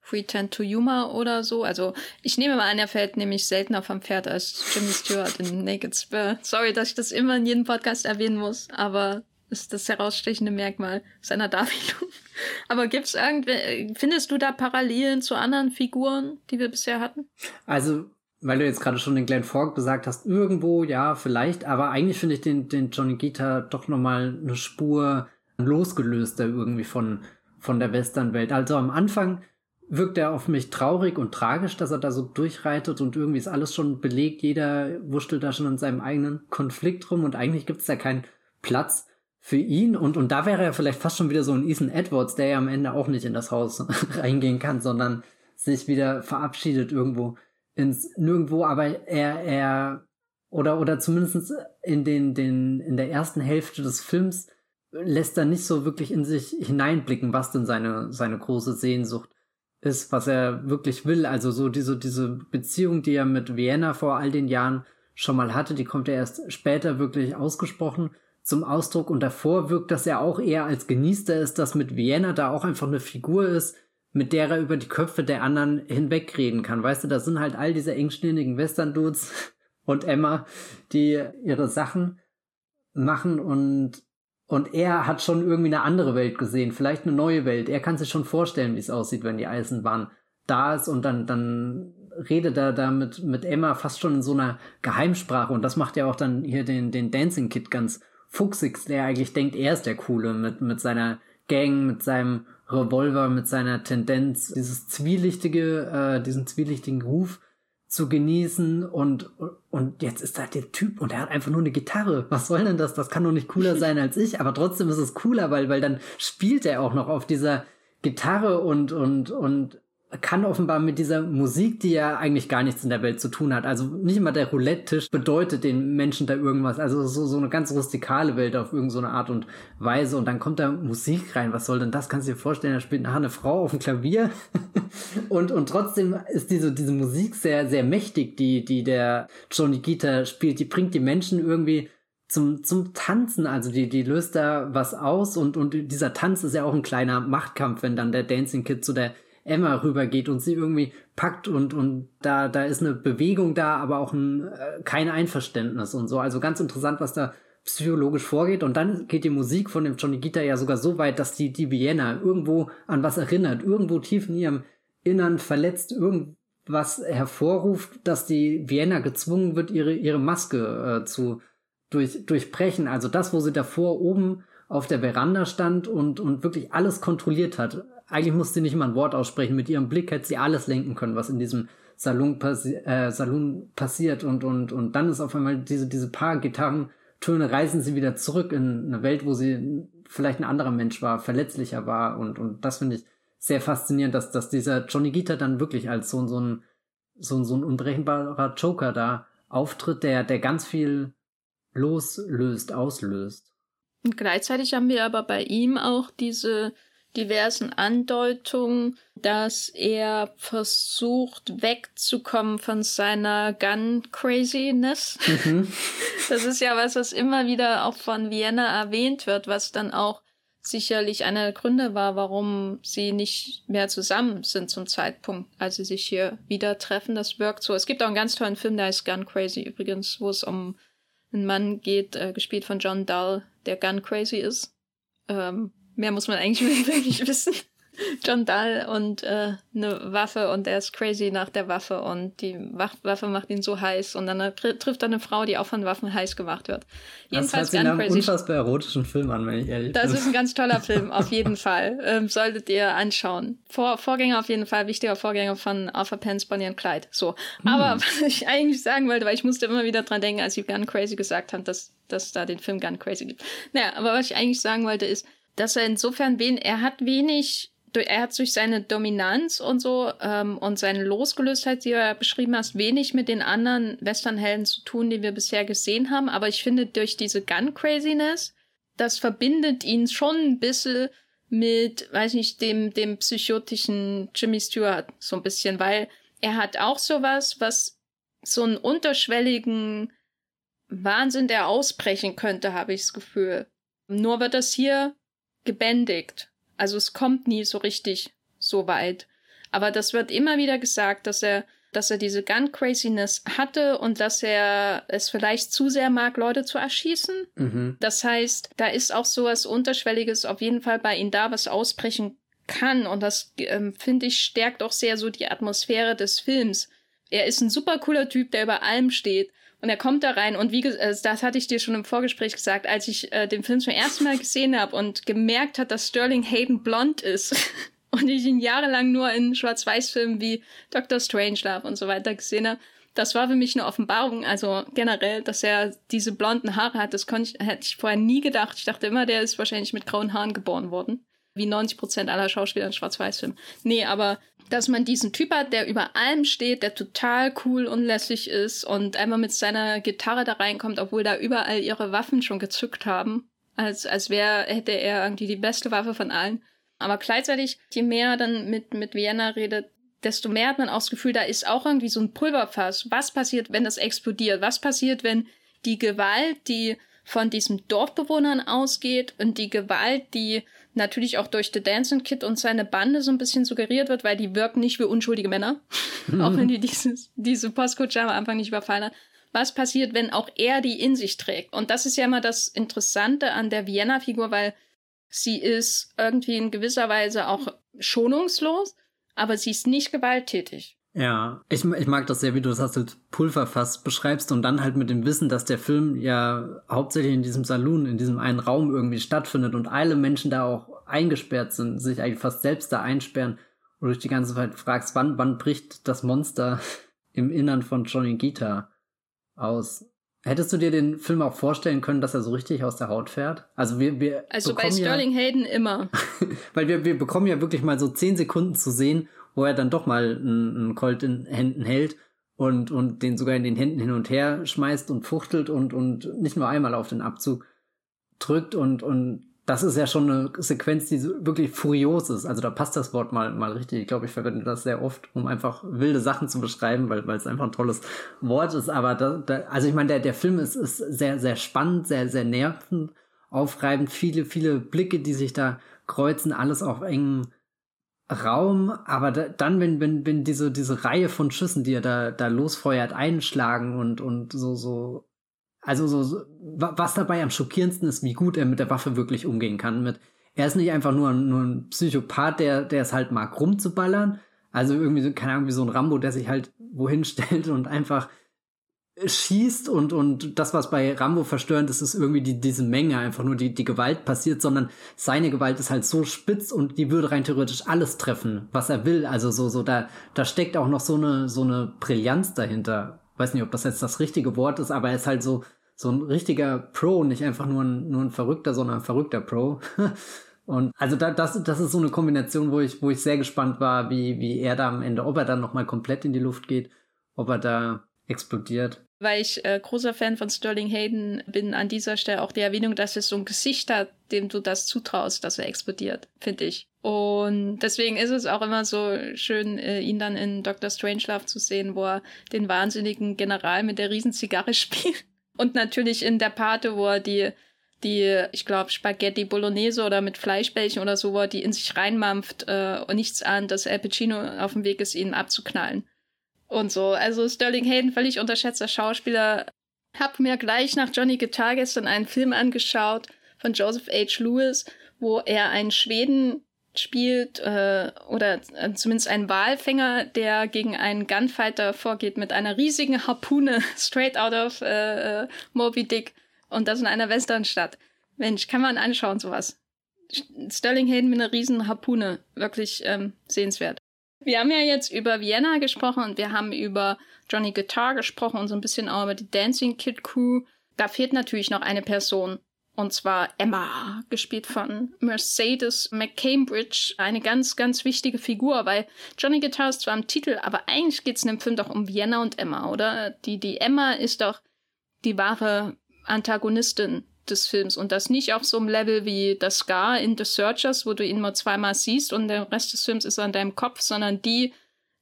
Free Tend to Yuma oder so. Also ich nehme mal an, er fällt nämlich seltener vom Pferd als Jimmy Stewart in Naked Spur. Sorry, dass ich das immer in jedem Podcast erwähnen muss, aber ist das herausstechende Merkmal seiner Darbietung. Aber gibt's irgendwie, findest du da Parallelen zu anderen Figuren, die wir bisher hatten? Also weil du jetzt gerade schon den Glenn Ford gesagt hast, irgendwo, ja, vielleicht, aber eigentlich finde ich den, den Johnny Gita doch nochmal eine Spur losgelöster irgendwie von, von der Westernwelt. Also am Anfang wirkt er auf mich traurig und tragisch, dass er da so durchreitet und irgendwie ist alles schon belegt, jeder wurschtelt da schon in seinem eigenen Konflikt rum und eigentlich gibt es da keinen Platz für ihn und, und da wäre er vielleicht fast schon wieder so ein Ethan Edwards, der ja am Ende auch nicht in das Haus reingehen kann, sondern sich wieder verabschiedet irgendwo ins Nirgendwo, aber er, er, oder, oder zumindest in den, den, in der ersten Hälfte des Films lässt er nicht so wirklich in sich hineinblicken, was denn seine, seine große Sehnsucht ist, was er wirklich will. Also so diese, diese Beziehung, die er mit Vienna vor all den Jahren schon mal hatte, die kommt er erst später wirklich ausgesprochen zum Ausdruck und davor wirkt das ja auch eher als genießt er ist, dass mit Vienna da auch einfach eine Figur ist, mit der er über die Köpfe der anderen hinwegreden kann. Weißt du, das sind halt all diese engstirnigen Western-Dudes und Emma, die ihre Sachen machen und und er hat schon irgendwie eine andere Welt gesehen, vielleicht eine neue Welt. Er kann sich schon vorstellen, wie es aussieht, wenn die Eisenbahn da ist und dann, dann redet er da mit, mit Emma fast schon in so einer Geheimsprache und das macht ja auch dann hier den, den Dancing Kid ganz fuchsig, der eigentlich denkt, er ist der Coole mit, mit seiner Gang, mit seinem Revolver mit seiner Tendenz, dieses zwielichtige, äh, diesen zwielichtigen Ruf zu genießen und, und jetzt ist da der Typ und er hat einfach nur eine Gitarre. Was soll denn das? Das kann doch nicht cooler sein als ich, aber trotzdem ist es cooler, weil, weil dann spielt er auch noch auf dieser Gitarre und, und, und kann offenbar mit dieser Musik, die ja eigentlich gar nichts in der Welt zu tun hat. Also nicht immer der Roulette-Tisch bedeutet den Menschen da irgendwas. Also so, so eine ganz rustikale Welt auf irgendeine Art und Weise. Und dann kommt da Musik rein. Was soll denn das? Kannst du dir vorstellen, da spielt nachher eine Frau auf dem Klavier. und, und trotzdem ist diese, diese Musik sehr, sehr mächtig, die, die der Johnny Gita spielt. Die bringt die Menschen irgendwie zum, zum Tanzen, also die, die löst da was aus und, und dieser Tanz ist ja auch ein kleiner Machtkampf, wenn dann der Dancing Kid zu der Emma rübergeht und sie irgendwie packt und, und da, da ist eine Bewegung da, aber auch ein, äh, kein Einverständnis und so. Also ganz interessant, was da psychologisch vorgeht. Und dann geht die Musik von dem Johnny Gita ja sogar so weit, dass die, die Vienna irgendwo an was erinnert, irgendwo tief in ihrem Innern verletzt, irgendwas hervorruft, dass die Vienna gezwungen wird, ihre, ihre Maske äh, zu durch, durchbrechen. Also das, wo sie davor oben auf der Veranda stand und, und wirklich alles kontrolliert hat eigentlich musste sie nicht mal ein Wort aussprechen. Mit ihrem Blick hätte sie alles lenken können, was in diesem Salon, passi äh, Salon passiert. Und, und, und dann ist auf einmal diese, diese paar Gitarrentöne reisen sie wieder zurück in eine Welt, wo sie vielleicht ein anderer Mensch war, verletzlicher war. Und, und das finde ich sehr faszinierend, dass, dass dieser Johnny Guitar dann wirklich als so, so, ein, so, so ein unberechenbarer Joker da auftritt, der, der ganz viel loslöst, auslöst. Und gleichzeitig haben wir aber bei ihm auch diese diversen Andeutungen, dass er versucht wegzukommen von seiner Gun-Craziness. Mhm. Das ist ja was, was immer wieder auch von Vienna erwähnt wird, was dann auch sicherlich einer der Gründe war, warum sie nicht mehr zusammen sind zum Zeitpunkt, als sie sich hier wieder treffen. Das wirkt so. Es gibt auch einen ganz tollen Film, der heißt Gun Crazy übrigens, wo es um einen Mann geht, äh, gespielt von John Dull, der Gun Crazy ist. Ähm, mehr muss man eigentlich wirklich wissen. John Dahl und äh, eine Waffe und er ist crazy nach der Waffe und die Waffe macht ihn so heiß und dann trifft er eine Frau, die auch von Waffen heiß gemacht wird. Jedenfalls das hört sich einen unfassbar erotischen Film an, wenn ich ehrlich das bin. Das ist ein ganz toller Film, auf jeden Fall. Ähm, solltet ihr anschauen. Vor, Vorgänger auf jeden Fall, wichtiger Vorgänger von Arthur Pence, Bonnie und Clyde. So. Hm. Aber was ich eigentlich sagen wollte, weil ich musste immer wieder dran denken, als sie Gun Crazy gesagt haben, dass, dass da den Film Gun Crazy gibt. Naja, aber was ich eigentlich sagen wollte ist, dass er insofern wen, er hat wenig er hat durch seine Dominanz und so ähm, und seine Losgelöstheit, die du ja beschrieben hast, wenig mit den anderen Westernhelden zu tun, die wir bisher gesehen haben. Aber ich finde, durch diese Gun-Craziness, das verbindet ihn schon ein bisschen mit, weiß nicht, dem, dem psychotischen Jimmy Stewart so ein bisschen, weil er hat auch sowas, was so einen unterschwelligen Wahnsinn, der ausbrechen könnte, habe ich das Gefühl. Nur wird das hier gebändigt. Also es kommt nie so richtig so weit. Aber das wird immer wieder gesagt, dass er, dass er diese Gun Craziness hatte und dass er es vielleicht zu sehr mag, Leute zu erschießen. Mhm. Das heißt, da ist auch sowas Unterschwelliges auf jeden Fall bei ihm da, was ausbrechen kann. Und das, ähm, finde ich, stärkt auch sehr so die Atmosphäre des Films. Er ist ein super cooler Typ, der über allem steht. Und er kommt da rein und wie äh, das hatte ich dir schon im Vorgespräch gesagt, als ich äh, den Film zum ersten Mal gesehen habe und gemerkt hat, dass Sterling Hayden blond ist und ich ihn jahrelang nur in Schwarz-Weiß-Filmen wie Doctor Strangelove und so weiter gesehen habe. Das war für mich eine Offenbarung. Also generell, dass er diese blonden Haare hat, das konnte ich, hätte ich vorher nie gedacht. Ich dachte immer, der ist wahrscheinlich mit grauen Haaren geboren worden. Wie 90 Prozent aller Schauspieler in Schwarz-Weiß-Filmen. Nee, aber dass man diesen Typ hat, der über allem steht, der total cool und lässig ist und einmal mit seiner Gitarre da reinkommt, obwohl da überall ihre Waffen schon gezückt haben. Als, als wäre, hätte er irgendwie die beste Waffe von allen. Aber gleichzeitig, je mehr dann mit, mit Vienna redet, desto mehr hat man auch das Gefühl, da ist auch irgendwie so ein Pulverfass. Was passiert, wenn das explodiert? Was passiert, wenn die Gewalt, die von diesen Dorfbewohnern ausgeht und die Gewalt, die natürlich auch durch The Dancing Kid und seine Bande so ein bisschen suggeriert wird, weil die wirken nicht wie unschuldige Männer, auch wenn die dieses, diese Postkutsche am Anfang nicht überfallen hat. Was passiert, wenn auch er die in sich trägt? Und das ist ja immer das Interessante an der Vienna-Figur, weil sie ist irgendwie in gewisser Weise auch schonungslos, aber sie ist nicht gewalttätig. Ja, ich, ich mag das sehr, wie du das als Pulverfass beschreibst und dann halt mit dem Wissen, dass der Film ja hauptsächlich in diesem Saloon, in diesem einen Raum irgendwie stattfindet und alle Menschen da auch eingesperrt sind, sich eigentlich fast selbst da einsperren und du dich die ganze Zeit fragst, wann, wann bricht das Monster im Innern von Johnny Gita aus? Hättest du dir den Film auch vorstellen können, dass er so richtig aus der Haut fährt? Also wir, wir Also bei Sterling ja, Hayden immer. weil wir, wir bekommen ja wirklich mal so zehn Sekunden zu sehen, wo er dann doch mal einen, Colt in Händen hält und, und den sogar in den Händen hin und her schmeißt und fuchtelt und, und nicht nur einmal auf den Abzug drückt und, und das ist ja schon eine Sequenz, die wirklich furios ist. Also da passt das Wort mal, mal richtig. Ich glaube, ich verwende das sehr oft, um einfach wilde Sachen zu beschreiben, weil, weil es einfach ein tolles Wort ist. Aber da, da, also ich meine, der, der Film ist, ist sehr, sehr spannend, sehr, sehr nervend, aufreibend. Viele, viele Blicke, die sich da kreuzen, alles auf engem Raum, aber da, dann, wenn, wenn, wenn diese, diese Reihe von Schüssen, die er da, da losfeuert, einschlagen und, und so, so, also so, so, was dabei am schockierendsten ist, wie gut er mit der Waffe wirklich umgehen kann. Mit, er ist nicht einfach nur, nur ein Psychopath, der, der es halt mag, rumzuballern. Also irgendwie keine Ahnung, wie so ein Rambo, der sich halt wohin stellt und einfach schießt und, und das, was bei Rambo verstörend ist, ist irgendwie die, diese Menge, einfach nur die, die Gewalt passiert, sondern seine Gewalt ist halt so spitz und die würde rein theoretisch alles treffen, was er will. Also so, so, da, da steckt auch noch so eine, so eine Brillanz dahinter. Weiß nicht, ob das jetzt das richtige Wort ist, aber er ist halt so, so ein richtiger Pro, nicht einfach nur ein, nur ein Verrückter, sondern ein verrückter Pro. Und also da, das, das ist so eine Kombination, wo ich, wo ich sehr gespannt war, wie, wie er da am Ende, ob er dann nochmal komplett in die Luft geht, ob er da explodiert. Weil ich äh, großer Fan von Sterling Hayden bin, an dieser Stelle auch die Erwähnung, dass es so ein Gesicht hat, dem du das zutraust, dass er explodiert, finde ich. Und deswegen ist es auch immer so schön, äh, ihn dann in Dr. Strangelove zu sehen, wo er den wahnsinnigen General mit der Riesenzigarre spielt. Und natürlich in der Pate, wo er die, die, ich glaube, Spaghetti Bolognese oder mit Fleischbällchen oder so, wo er die in sich reinmampft äh, und nichts ahnt, dass Al Pacino auf dem Weg ist, ihn abzuknallen. Und so. Also Sterling Hayden, völlig unterschätzter Schauspieler. Hab mir gleich nach Johnny Guitar gestern einen Film angeschaut von Joseph H. Lewis, wo er einen Schweden spielt äh, oder äh, zumindest einen Walfänger, der gegen einen Gunfighter vorgeht mit einer riesigen Harpune straight out of äh, äh, Moby Dick und das in einer Westernstadt. Mensch, kann man anschauen sowas. Sterling Hayden mit einer riesen Harpune, wirklich ähm, sehenswert. Wir haben ja jetzt über Vienna gesprochen und wir haben über Johnny Guitar gesprochen und so ein bisschen auch über die Dancing Kid Crew. Da fehlt natürlich noch eine Person. Und zwar Emma, gespielt von Mercedes McCambridge. Eine ganz, ganz wichtige Figur, weil Johnny Guitar ist zwar im Titel, aber eigentlich geht es in dem Film doch um Vienna und Emma, oder? Die, die Emma ist doch die wahre Antagonistin des Films und das nicht auf so einem Level wie das Scar in The Searchers, wo du ihn nur zweimal siehst und der Rest des Films ist an deinem Kopf, sondern die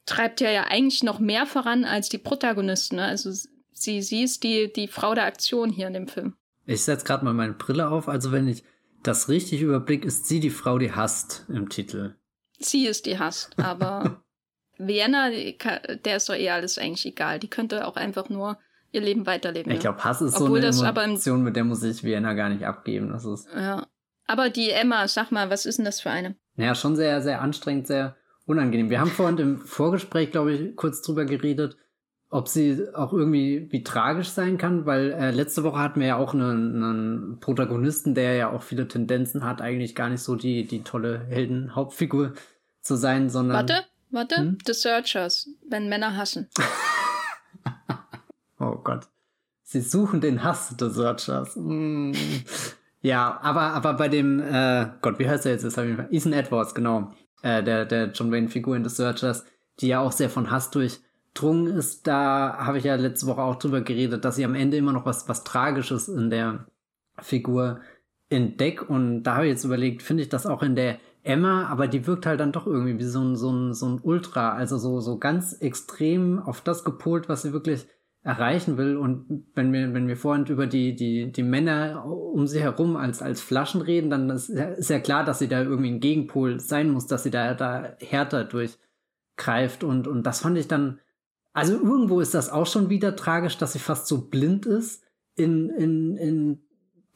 treibt ja ja eigentlich noch mehr voran als die Protagonisten. Ne? Also sie, sie ist die, die Frau der Aktion hier in dem Film. Ich setze gerade mal meine Brille auf. Also wenn ich das richtig überblick, ist sie die Frau, die hasst im Titel. Sie ist die hasst, aber Vienna, der ist doch eher alles eigentlich egal. Die könnte auch einfach nur ihr Leben weiterleben. Ich glaube, Hass ist Obwohl so eine Emotion, mit der muss ich Vienna gar nicht abgeben. Das ist ja. Aber die Emma, sag mal, was ist denn das für eine? Ja, schon sehr, sehr anstrengend, sehr unangenehm. Wir haben vorhin im Vorgespräch, glaube ich, kurz drüber geredet, ob sie auch irgendwie wie tragisch sein kann, weil äh, letzte Woche hatten wir ja auch einen, einen Protagonisten, der ja auch viele Tendenzen hat, eigentlich gar nicht so die, die tolle Heldenhauptfigur zu sein, sondern. Warte, warte. Hm? The Searchers, wenn Männer hassen. oh Gott. Sie suchen den Hass The Searchers. Mm. Ja, aber, aber bei dem, äh, Gott, wie heißt er jetzt? Ethan Edwards, genau. Äh, der, der John Wayne-Figur in The Searchers, die ja auch sehr von Hass durch Drung ist, da habe ich ja letzte Woche auch drüber geredet, dass sie am Ende immer noch was, was Tragisches in der Figur entdeckt. Und da habe ich jetzt überlegt, finde ich das auch in der Emma, aber die wirkt halt dann doch irgendwie wie so ein, so ein, so ein Ultra, also so, so ganz extrem auf das gepolt, was sie wirklich erreichen will. Und wenn wir, wenn wir vorhin über die, die, die Männer um sie herum als, als Flaschen reden, dann ist, ist ja klar, dass sie da irgendwie ein Gegenpol sein muss, dass sie da, da härter durchgreift. Und, und das fand ich dann also irgendwo ist das auch schon wieder tragisch, dass sie fast so blind ist in, in, in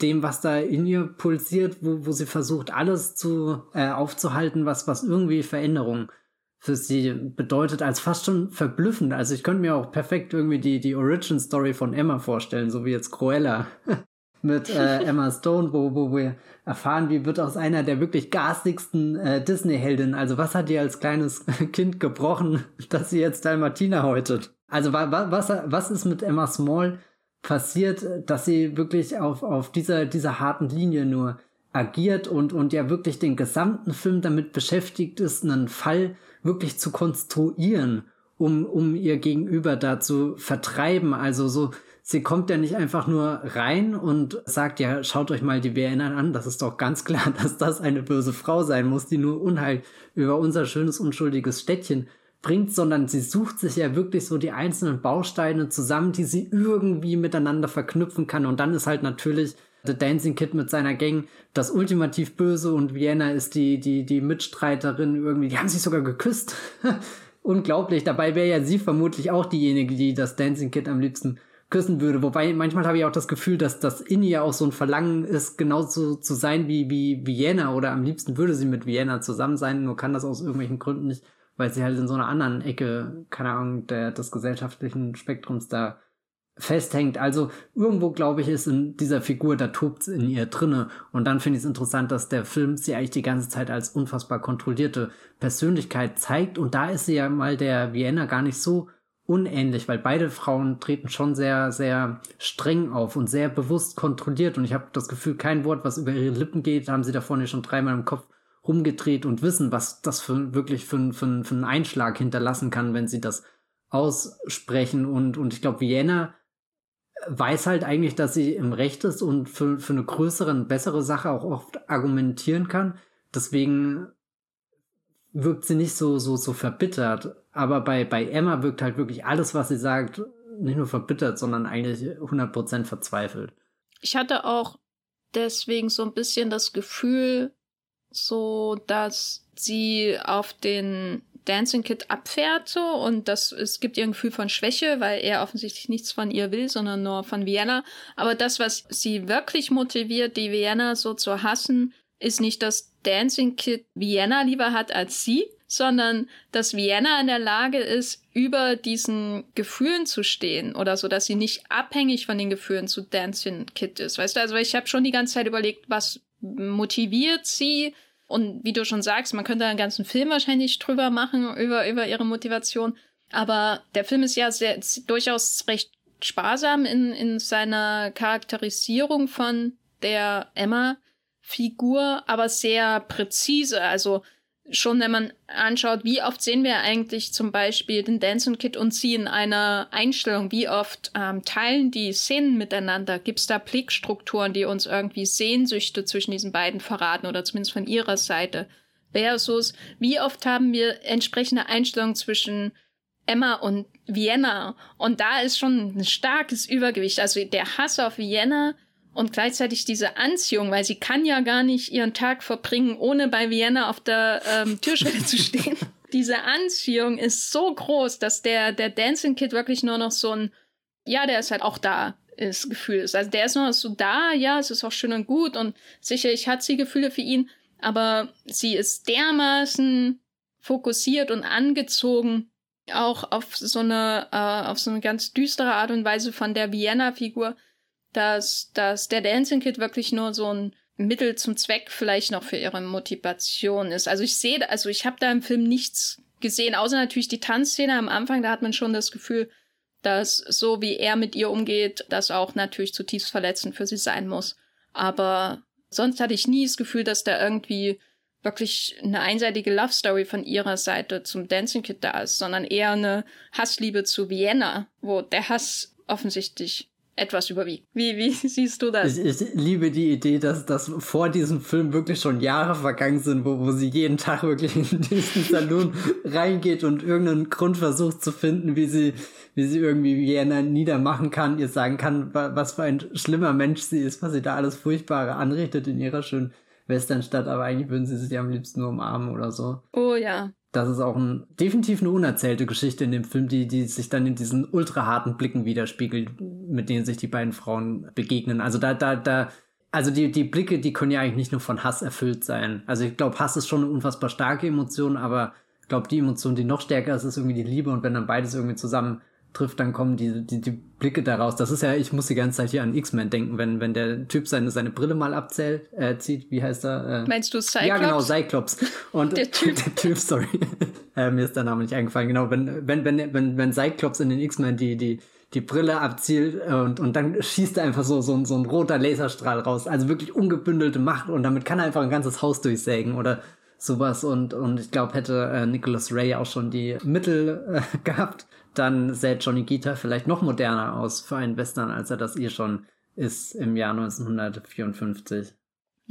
dem, was da in ihr pulsiert, wo, wo sie versucht, alles zu äh, aufzuhalten, was, was irgendwie Veränderung für sie bedeutet, als fast schon verblüffend. Also ich könnte mir auch perfekt irgendwie die, die Origin Story von Emma vorstellen, so wie jetzt Cruella. mit äh, Emma Stone, wo, wo wir erfahren, wie wird aus einer der wirklich garstigsten äh, Disney-Heldinnen, also was hat die als kleines Kind gebrochen, dass sie jetzt Dalmatina häutet? Also wa, wa, was, was ist mit Emma Small passiert, dass sie wirklich auf, auf dieser, dieser harten Linie nur agiert und, und ja wirklich den gesamten Film damit beschäftigt ist, einen Fall wirklich zu konstruieren, um, um ihr Gegenüber da zu vertreiben. Also so sie kommt ja nicht einfach nur rein und sagt, ja, schaut euch mal die WNN an. Das ist doch ganz klar, dass das eine böse Frau sein muss, die nur Unheil über unser schönes, unschuldiges Städtchen bringt, sondern sie sucht sich ja wirklich so die einzelnen Bausteine zusammen, die sie irgendwie miteinander verknüpfen kann. Und dann ist halt natürlich The Dancing Kid mit seiner Gang das ultimativ Böse und Vienna ist die, die, die Mitstreiterin irgendwie. Die haben sich sogar geküsst. Unglaublich. Dabei wäre ja sie vermutlich auch diejenige, die das Dancing Kid am liebsten küssen würde. Wobei manchmal habe ich auch das Gefühl, dass das in ihr auch so ein Verlangen ist, genauso zu sein wie, wie Vienna oder am liebsten würde sie mit Vienna zusammen sein, nur kann das aus irgendwelchen Gründen nicht, weil sie halt in so einer anderen Ecke, keine Ahnung, der, des gesellschaftlichen Spektrums da festhängt. Also irgendwo, glaube ich, ist in dieser Figur, da tobt in ihr drinne. Und dann finde ich es interessant, dass der Film sie eigentlich die ganze Zeit als unfassbar kontrollierte Persönlichkeit zeigt. Und da ist sie ja mal der Vienna gar nicht so unähnlich, weil beide Frauen treten schon sehr, sehr streng auf und sehr bewusst kontrolliert. Und ich habe das Gefühl, kein Wort, was über ihre Lippen geht, haben sie da vorne schon dreimal im Kopf rumgedreht und wissen, was das für wirklich für, für, für einen Einschlag hinterlassen kann, wenn sie das aussprechen. Und, und ich glaube, Vienna weiß halt eigentlich, dass sie im Recht ist und für, für eine größere und bessere Sache auch oft argumentieren kann. Deswegen wirkt sie nicht so, so, so verbittert. Aber bei, bei Emma wirkt halt wirklich alles, was sie sagt, nicht nur verbittert, sondern eigentlich 100% verzweifelt. Ich hatte auch deswegen so ein bisschen das Gefühl, so dass sie auf den Dancing Kid abfährt so und das es gibt ihr ein Gefühl von Schwäche, weil er offensichtlich nichts von ihr will, sondern nur von Vienna. Aber das, was sie wirklich motiviert, die Vienna so zu hassen, ist nicht, dass Dancing Kid Vienna lieber hat als sie, sondern dass Vienna in der Lage ist, über diesen Gefühlen zu stehen oder so, dass sie nicht abhängig von den Gefühlen zu Dancing Kid ist. Weißt du, also ich habe schon die ganze Zeit überlegt, was motiviert sie? Und wie du schon sagst, man könnte einen ganzen Film wahrscheinlich drüber machen, über, über ihre Motivation. Aber der Film ist ja sehr, durchaus recht sparsam in, in seiner Charakterisierung von der Emma-Figur, aber sehr präzise. Also schon wenn man anschaut, wie oft sehen wir eigentlich zum Beispiel den Dancing Kid und sie in einer Einstellung, wie oft ähm, teilen die Szenen miteinander, gibt es da Blickstrukturen, die uns irgendwie Sehnsüchte zwischen diesen beiden verraten oder zumindest von ihrer Seite. Versus, wie oft haben wir entsprechende Einstellungen zwischen Emma und Vienna und da ist schon ein starkes Übergewicht. Also der Hass auf Vienna und gleichzeitig diese Anziehung, weil sie kann ja gar nicht ihren Tag verbringen, ohne bei Vienna auf der ähm, Türschwelle zu stehen. Diese Anziehung ist so groß, dass der, der Dancing Kid wirklich nur noch so ein, ja, der ist halt auch da, ist Gefühl ist. Also der ist nur noch so da, ja, es ist auch schön und gut und sicherlich hat sie Gefühle für ihn, aber sie ist dermaßen fokussiert und angezogen, auch auf so eine, äh, auf so eine ganz düstere Art und Weise von der Vienna-Figur, dass, dass der Dancing Kid wirklich nur so ein Mittel zum Zweck vielleicht noch für ihre Motivation ist. Also ich sehe, also ich habe da im Film nichts gesehen, außer natürlich die Tanzszene am Anfang, da hat man schon das Gefühl, dass so wie er mit ihr umgeht, das auch natürlich zutiefst verletzend für sie sein muss. Aber sonst hatte ich nie das Gefühl, dass da irgendwie wirklich eine einseitige Love Story von ihrer Seite zum Dancing Kid da ist, sondern eher eine Hassliebe zu Vienna, wo der Hass offensichtlich etwas überwiegt. Wie, wie siehst du das? Ich, ich liebe die Idee, dass, dass vor diesem Film wirklich schon Jahre vergangen sind, wo, wo sie jeden Tag wirklich in diesen Salon reingeht und irgendeinen Grund versucht zu finden, wie sie, wie sie irgendwie Vienna niedermachen kann, ihr sagen kann, was für ein schlimmer Mensch sie ist, was sie da alles Furchtbare anrichtet in ihrer schönen Westernstadt, aber eigentlich würden sie sich am liebsten nur umarmen oder so. Oh ja das ist auch ein, definitiv eine unerzählte Geschichte in dem Film, die, die sich dann in diesen ultra Blicken widerspiegelt, mit denen sich die beiden Frauen begegnen. Also da, da, da, also die, die Blicke, die können ja eigentlich nicht nur von Hass erfüllt sein. Also ich glaube, Hass ist schon eine unfassbar starke Emotion, aber ich glaube, die Emotion, die noch stärker ist, ist irgendwie die Liebe und wenn dann beides irgendwie zusammen trifft, dann kommen die, die, die Blicke daraus. Das ist ja, ich muss die ganze Zeit hier an X-Men denken, wenn, wenn der Typ seine, seine Brille mal abzählt, äh, zieht, wie heißt er? Äh, Meinst du Cyclops? Ja, genau, Cyclops. Und der Typ. der Typ, sorry. äh, mir ist der Name nicht eingefallen. Genau, wenn, wenn, wenn, wenn, wenn Cyclops in den X-Men die, die, die Brille abzielt äh, und, und dann schießt er einfach so, so, so ein roter Laserstrahl raus. Also wirklich ungebündelte Macht und damit kann er einfach ein ganzes Haus durchsägen oder sowas und, und ich glaube, hätte äh, Nicholas Ray auch schon die Mittel äh, gehabt, dann sähe Johnny Guitar vielleicht noch moderner aus für einen Western, als er das eh schon ist im Jahr 1954.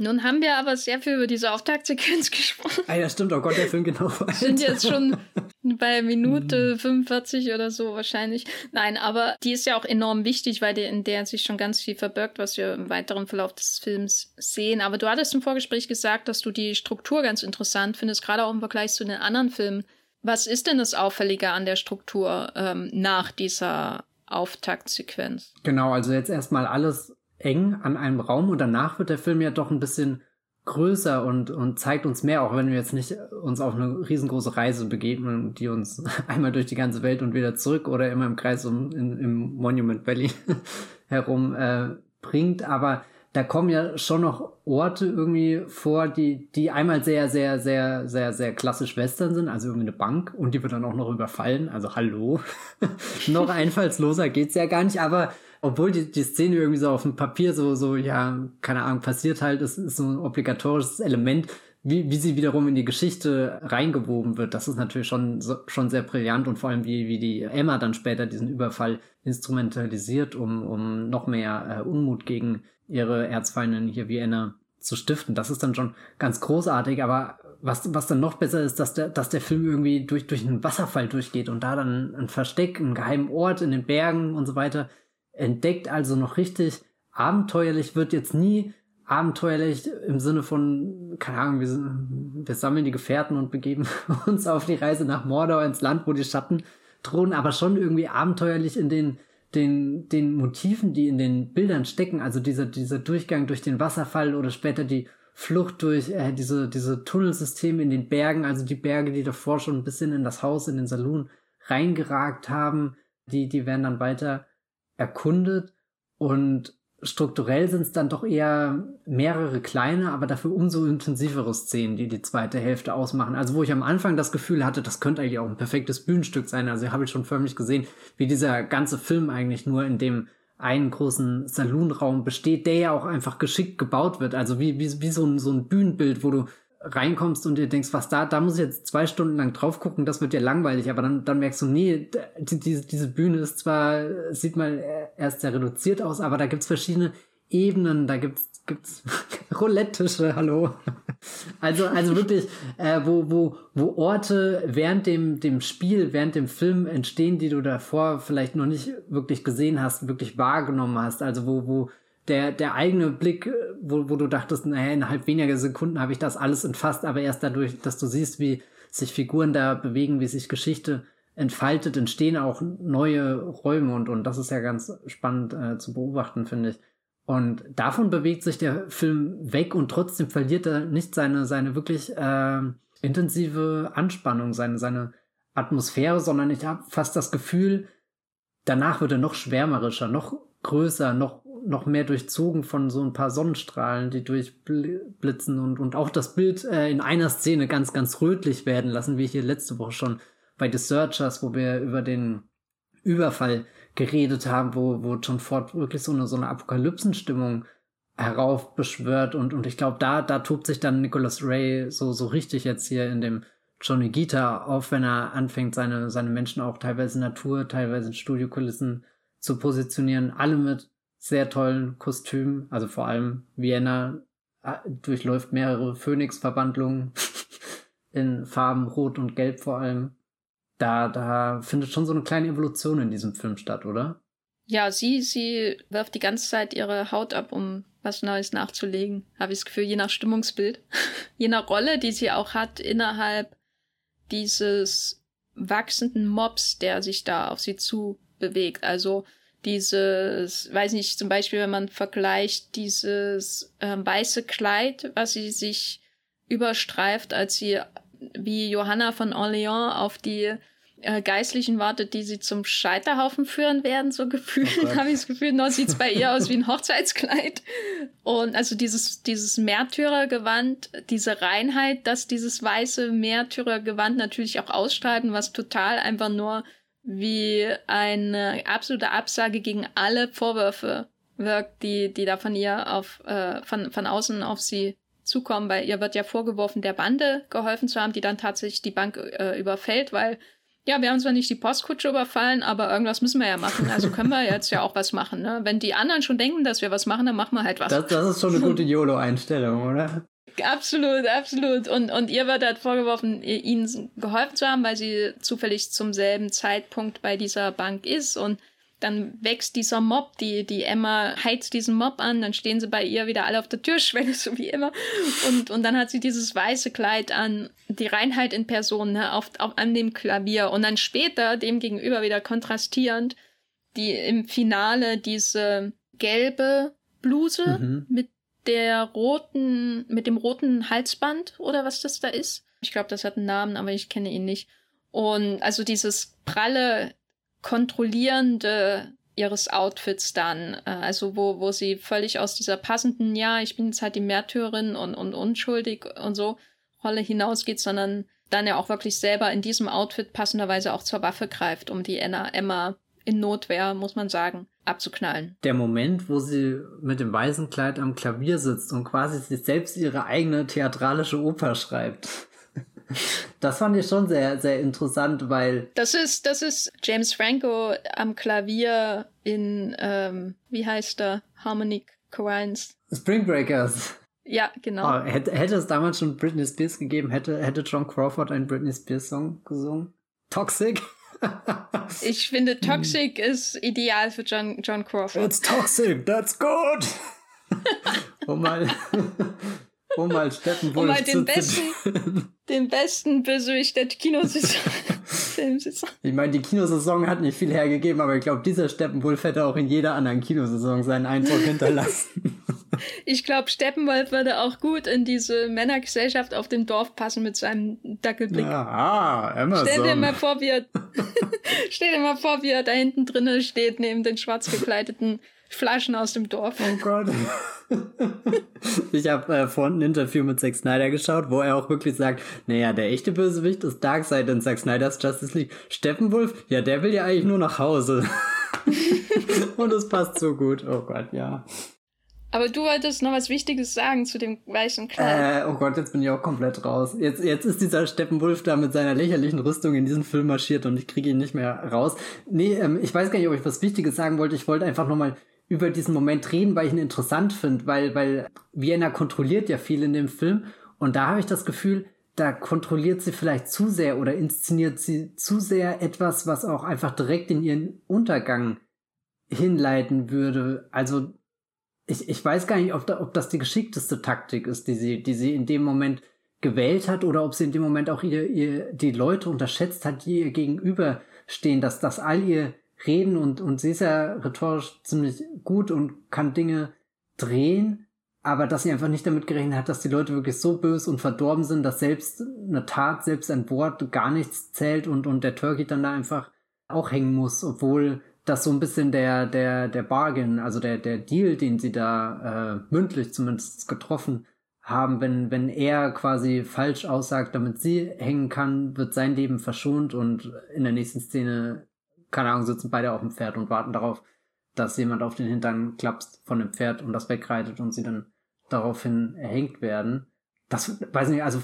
Nun haben wir aber sehr viel über diese Auftaktsequenz gesprochen. Ah ja, stimmt, oh Gott, der Film genau. Wir sind jetzt schon bei Minute 45 oder so wahrscheinlich. Nein, aber die ist ja auch enorm wichtig, weil die, in der sich schon ganz viel verbirgt, was wir im weiteren Verlauf des Films sehen. Aber du hattest im Vorgespräch gesagt, dass du die Struktur ganz interessant findest, gerade auch im Vergleich zu den anderen Filmen. Was ist denn das Auffällige an der Struktur ähm, nach dieser Auftaktsequenz? Genau, also jetzt erstmal alles eng an einem Raum und danach wird der Film ja doch ein bisschen größer und, und zeigt uns mehr, auch wenn wir jetzt nicht uns auf eine riesengroße Reise begeben, die uns einmal durch die ganze Welt und wieder zurück oder immer im Kreis um, in, im Monument Valley herum äh, bringt. Aber da kommen ja schon noch Orte irgendwie vor, die, die einmal sehr, sehr, sehr, sehr, sehr klassisch Western sind, also irgendwie eine Bank und die wird dann auch noch überfallen. Also hallo. noch einfallsloser geht's ja gar nicht, aber obwohl die, die Szene irgendwie so auf dem Papier so, so, ja, keine Ahnung, passiert halt, ist, ist so ein obligatorisches Element, wie, wie sie wiederum in die Geschichte reingewoben wird, das ist natürlich schon, so, schon sehr brillant und vor allem wie, wie die Emma dann später diesen Überfall instrumentalisiert, um, um noch mehr äh, Unmut gegen ihre Erzfeindin hier Vienna zu stiften. Das ist dann schon ganz großartig, aber was, was dann noch besser ist, dass der, dass der Film irgendwie durch, durch einen Wasserfall durchgeht und da dann ein Versteck, einen geheimen Ort in den Bergen und so weiter entdeckt, also noch richtig abenteuerlich, wird jetzt nie abenteuerlich im Sinne von, keine Ahnung, wir, wir sammeln die Gefährten und begeben uns auf die Reise nach Mordor ins Land, wo die Schatten drohen, aber schon irgendwie abenteuerlich in den, den, den Motiven, die in den Bildern stecken, also dieser, dieser Durchgang durch den Wasserfall oder später die Flucht durch äh, diese, diese Tunnelsysteme in den Bergen, also die Berge, die davor schon ein bisschen in das Haus, in den Saloon reingeragt haben, die, die werden dann weiter erkundet. Und strukturell sind es dann doch eher mehrere kleine, aber dafür umso intensivere Szenen, die die zweite Hälfte ausmachen. Also wo ich am Anfang das Gefühl hatte, das könnte eigentlich auch ein perfektes Bühnenstück sein. Also habe ich schon förmlich gesehen, wie dieser ganze Film eigentlich nur in dem einen großen Saloonraum besteht, der ja auch einfach geschickt gebaut wird. Also wie, wie, wie so, ein, so ein Bühnenbild, wo du reinkommst und dir denkst, was da, da muss ich jetzt zwei Stunden lang drauf gucken, das wird dir langweilig, aber dann, dann merkst du, nee, die, diese, diese Bühne ist zwar, sieht mal erst sehr reduziert aus, aber da gibt's verschiedene Ebenen, da gibt's, gibt's Roulette-Tische, hallo. Also, also wirklich, äh, wo, wo, wo Orte während dem, dem Spiel, während dem Film entstehen, die du davor vielleicht noch nicht wirklich gesehen hast, wirklich wahrgenommen hast, also wo, wo, der, der eigene Blick, äh, wo, wo du dachtest, naja, innerhalb weniger Sekunden habe ich das alles entfasst, aber erst dadurch, dass du siehst, wie sich Figuren da bewegen, wie sich Geschichte entfaltet, entstehen auch neue Räume und, und das ist ja ganz spannend äh, zu beobachten, finde ich. Und davon bewegt sich der Film weg und trotzdem verliert er nicht seine, seine wirklich äh, intensive Anspannung, seine, seine Atmosphäre, sondern ich habe fast das Gefühl, danach wird er noch schwärmerischer, noch größer, noch noch mehr durchzogen von so ein paar Sonnenstrahlen, die durchblitzen und, und auch das Bild äh, in einer Szene ganz, ganz rötlich werden lassen, wie hier letzte Woche schon bei The Searchers, wo wir über den Überfall geredet haben, wo, wo John Ford wirklich so eine, so eine Apokalypsenstimmung heraufbeschwört und, und ich glaube, da, da tobt sich dann Nicholas Ray so, so richtig jetzt hier in dem Johnny Gita auf, wenn er anfängt, seine, seine Menschen auch teilweise in Natur, teilweise in Studiokulissen zu positionieren, alle mit sehr tollen Kostümen. Also vor allem Vienna äh, durchläuft mehrere Phoenix-Verbandlungen in Farben Rot und Gelb vor allem. Da, da findet schon so eine kleine Evolution in diesem Film statt, oder? Ja, sie, sie wirft die ganze Zeit ihre Haut ab, um was Neues nachzulegen. Habe ich das Gefühl, je nach Stimmungsbild, je nach Rolle, die sie auch hat innerhalb dieses wachsenden Mobs, der sich da auf sie zu bewegt. Also dieses, weiß nicht, zum Beispiel, wenn man vergleicht, dieses äh, weiße Kleid, was sie sich überstreift, als sie wie Johanna von Orléans auf die äh, Geistlichen wartet, die sie zum Scheiterhaufen führen werden, so gefühlt, oh habe ich das Gefühl, noch sieht's bei ihr aus wie ein Hochzeitskleid. Und also dieses, dieses Märtyrergewand, diese Reinheit, dass dieses weiße Märtyrergewand natürlich auch ausstrahlt, was total einfach nur wie eine absolute Absage gegen alle Vorwürfe wirkt, die, die da von ihr auf, äh, von, von außen auf sie zukommen, weil ihr wird ja vorgeworfen, der Bande geholfen zu haben, die dann tatsächlich die Bank äh, überfällt, weil ja, wir haben zwar nicht die Postkutsche überfallen, aber irgendwas müssen wir ja machen. Also können wir jetzt ja auch was machen. Ne? Wenn die anderen schon denken, dass wir was machen, dann machen wir halt was. Das, das ist schon eine gute YOLO-Einstellung, oder? Absolut, absolut. Und, und ihr wird halt vorgeworfen, ihnen geholfen zu haben, weil sie zufällig zum selben Zeitpunkt bei dieser Bank ist. Und dann wächst dieser Mob, die, die Emma heizt diesen Mob an, dann stehen sie bei ihr wieder alle auf der Türschwelle, so wie immer. Und, und dann hat sie dieses weiße Kleid an, die Reinheit in Person, ne, auf, auf, an dem Klavier. Und dann später, dem gegenüber wieder kontrastierend, die im Finale diese gelbe Bluse mhm. mit der roten, mit dem roten Halsband oder was das da ist. Ich glaube, das hat einen Namen, aber ich kenne ihn nicht. Und also dieses pralle, kontrollierende ihres Outfits dann, äh, also wo, wo sie völlig aus dieser passenden, ja, ich bin jetzt halt die Märtyrerin und, und unschuldig und so Rolle hinausgeht, sondern dann ja auch wirklich selber in diesem Outfit passenderweise auch zur Waffe greift, um die Emma, Emma in Notwehr, muss man sagen, abzuknallen. Der Moment, wo sie mit dem weißen Kleid am Klavier sitzt und quasi sich selbst ihre eigene theatralische Oper schreibt. Das fand ich schon sehr, sehr interessant, weil. Das ist, das ist James Franco am Klavier in, ähm, wie heißt der? Harmonic Chorines. Spring Breakers. Ja, genau. Oh, hätte, hätte es damals schon Britney Spears gegeben, hätte, hätte John Crawford einen Britney Spears Song gesungen? Toxic? Ich finde, Toxic ist ideal für John, John Crawford. It's toxic, that's good! um mal, um mal Steppenwolf um mal den besten, den besten Bösewicht der Kinosaison. ich meine, die Kinosaison hat nicht viel hergegeben, aber ich glaube, dieser Steppenwolf hätte auch in jeder anderen Kinosaison seinen Eindruck hinterlassen. Ich glaube, Steppenwolf würde auch gut in diese Männergesellschaft auf dem Dorf passen mit seinem Dackelblick. Ja, ah, Amazon. Stell dir mal vor, wie er, stell dir mal vor, wie er da hinten drinnen steht, neben den schwarz gekleideten Flaschen aus dem Dorf. Oh Gott. ich habe äh, vorhin ein Interview mit Zack Snyder geschaut, wo er auch wirklich sagt, naja, der echte Bösewicht ist Darkseid in Zack Snyders Justice League. Steppenwolf, ja, der will ja eigentlich nur nach Hause. Und es passt so gut. Oh Gott, ja. Aber du wolltest noch was Wichtiges sagen zu dem weißen Kleid. Äh, oh Gott, jetzt bin ich auch komplett raus. Jetzt, jetzt ist dieser Steppenwolf da mit seiner lächerlichen Rüstung in diesen Film marschiert und ich kriege ihn nicht mehr raus. Nee, ähm, ich weiß gar nicht, ob ich was Wichtiges sagen wollte. Ich wollte einfach nochmal über diesen Moment reden, weil ich ihn interessant finde, weil, weil Vienna kontrolliert ja viel in dem Film und da habe ich das Gefühl, da kontrolliert sie vielleicht zu sehr oder inszeniert sie zu sehr etwas, was auch einfach direkt in ihren Untergang hinleiten würde. Also ich, ich weiß gar nicht, ob, da, ob das die geschickteste Taktik ist, die sie, die sie in dem Moment gewählt hat oder ob sie in dem Moment auch ihr, ihr die Leute unterschätzt hat, die ihr gegenüberstehen, dass das all ihr Reden und, und sie ist ja rhetorisch ziemlich gut und kann Dinge drehen, aber dass sie einfach nicht damit gerechnet hat, dass die Leute wirklich so böse und verdorben sind, dass selbst eine Tat, selbst ein Wort gar nichts zählt und, und der Turkey dann da einfach auch hängen muss, obwohl dass so ein bisschen der, der, der Bargain, also der, der Deal, den sie da äh, mündlich zumindest getroffen haben, wenn, wenn er quasi falsch aussagt, damit sie hängen kann, wird sein Leben verschont und in der nächsten Szene, keine Ahnung, sitzen beide auf dem Pferd und warten darauf, dass jemand auf den Hintern klapst von dem Pferd und das wegreitet und sie dann daraufhin erhängt werden. Das weiß nicht, also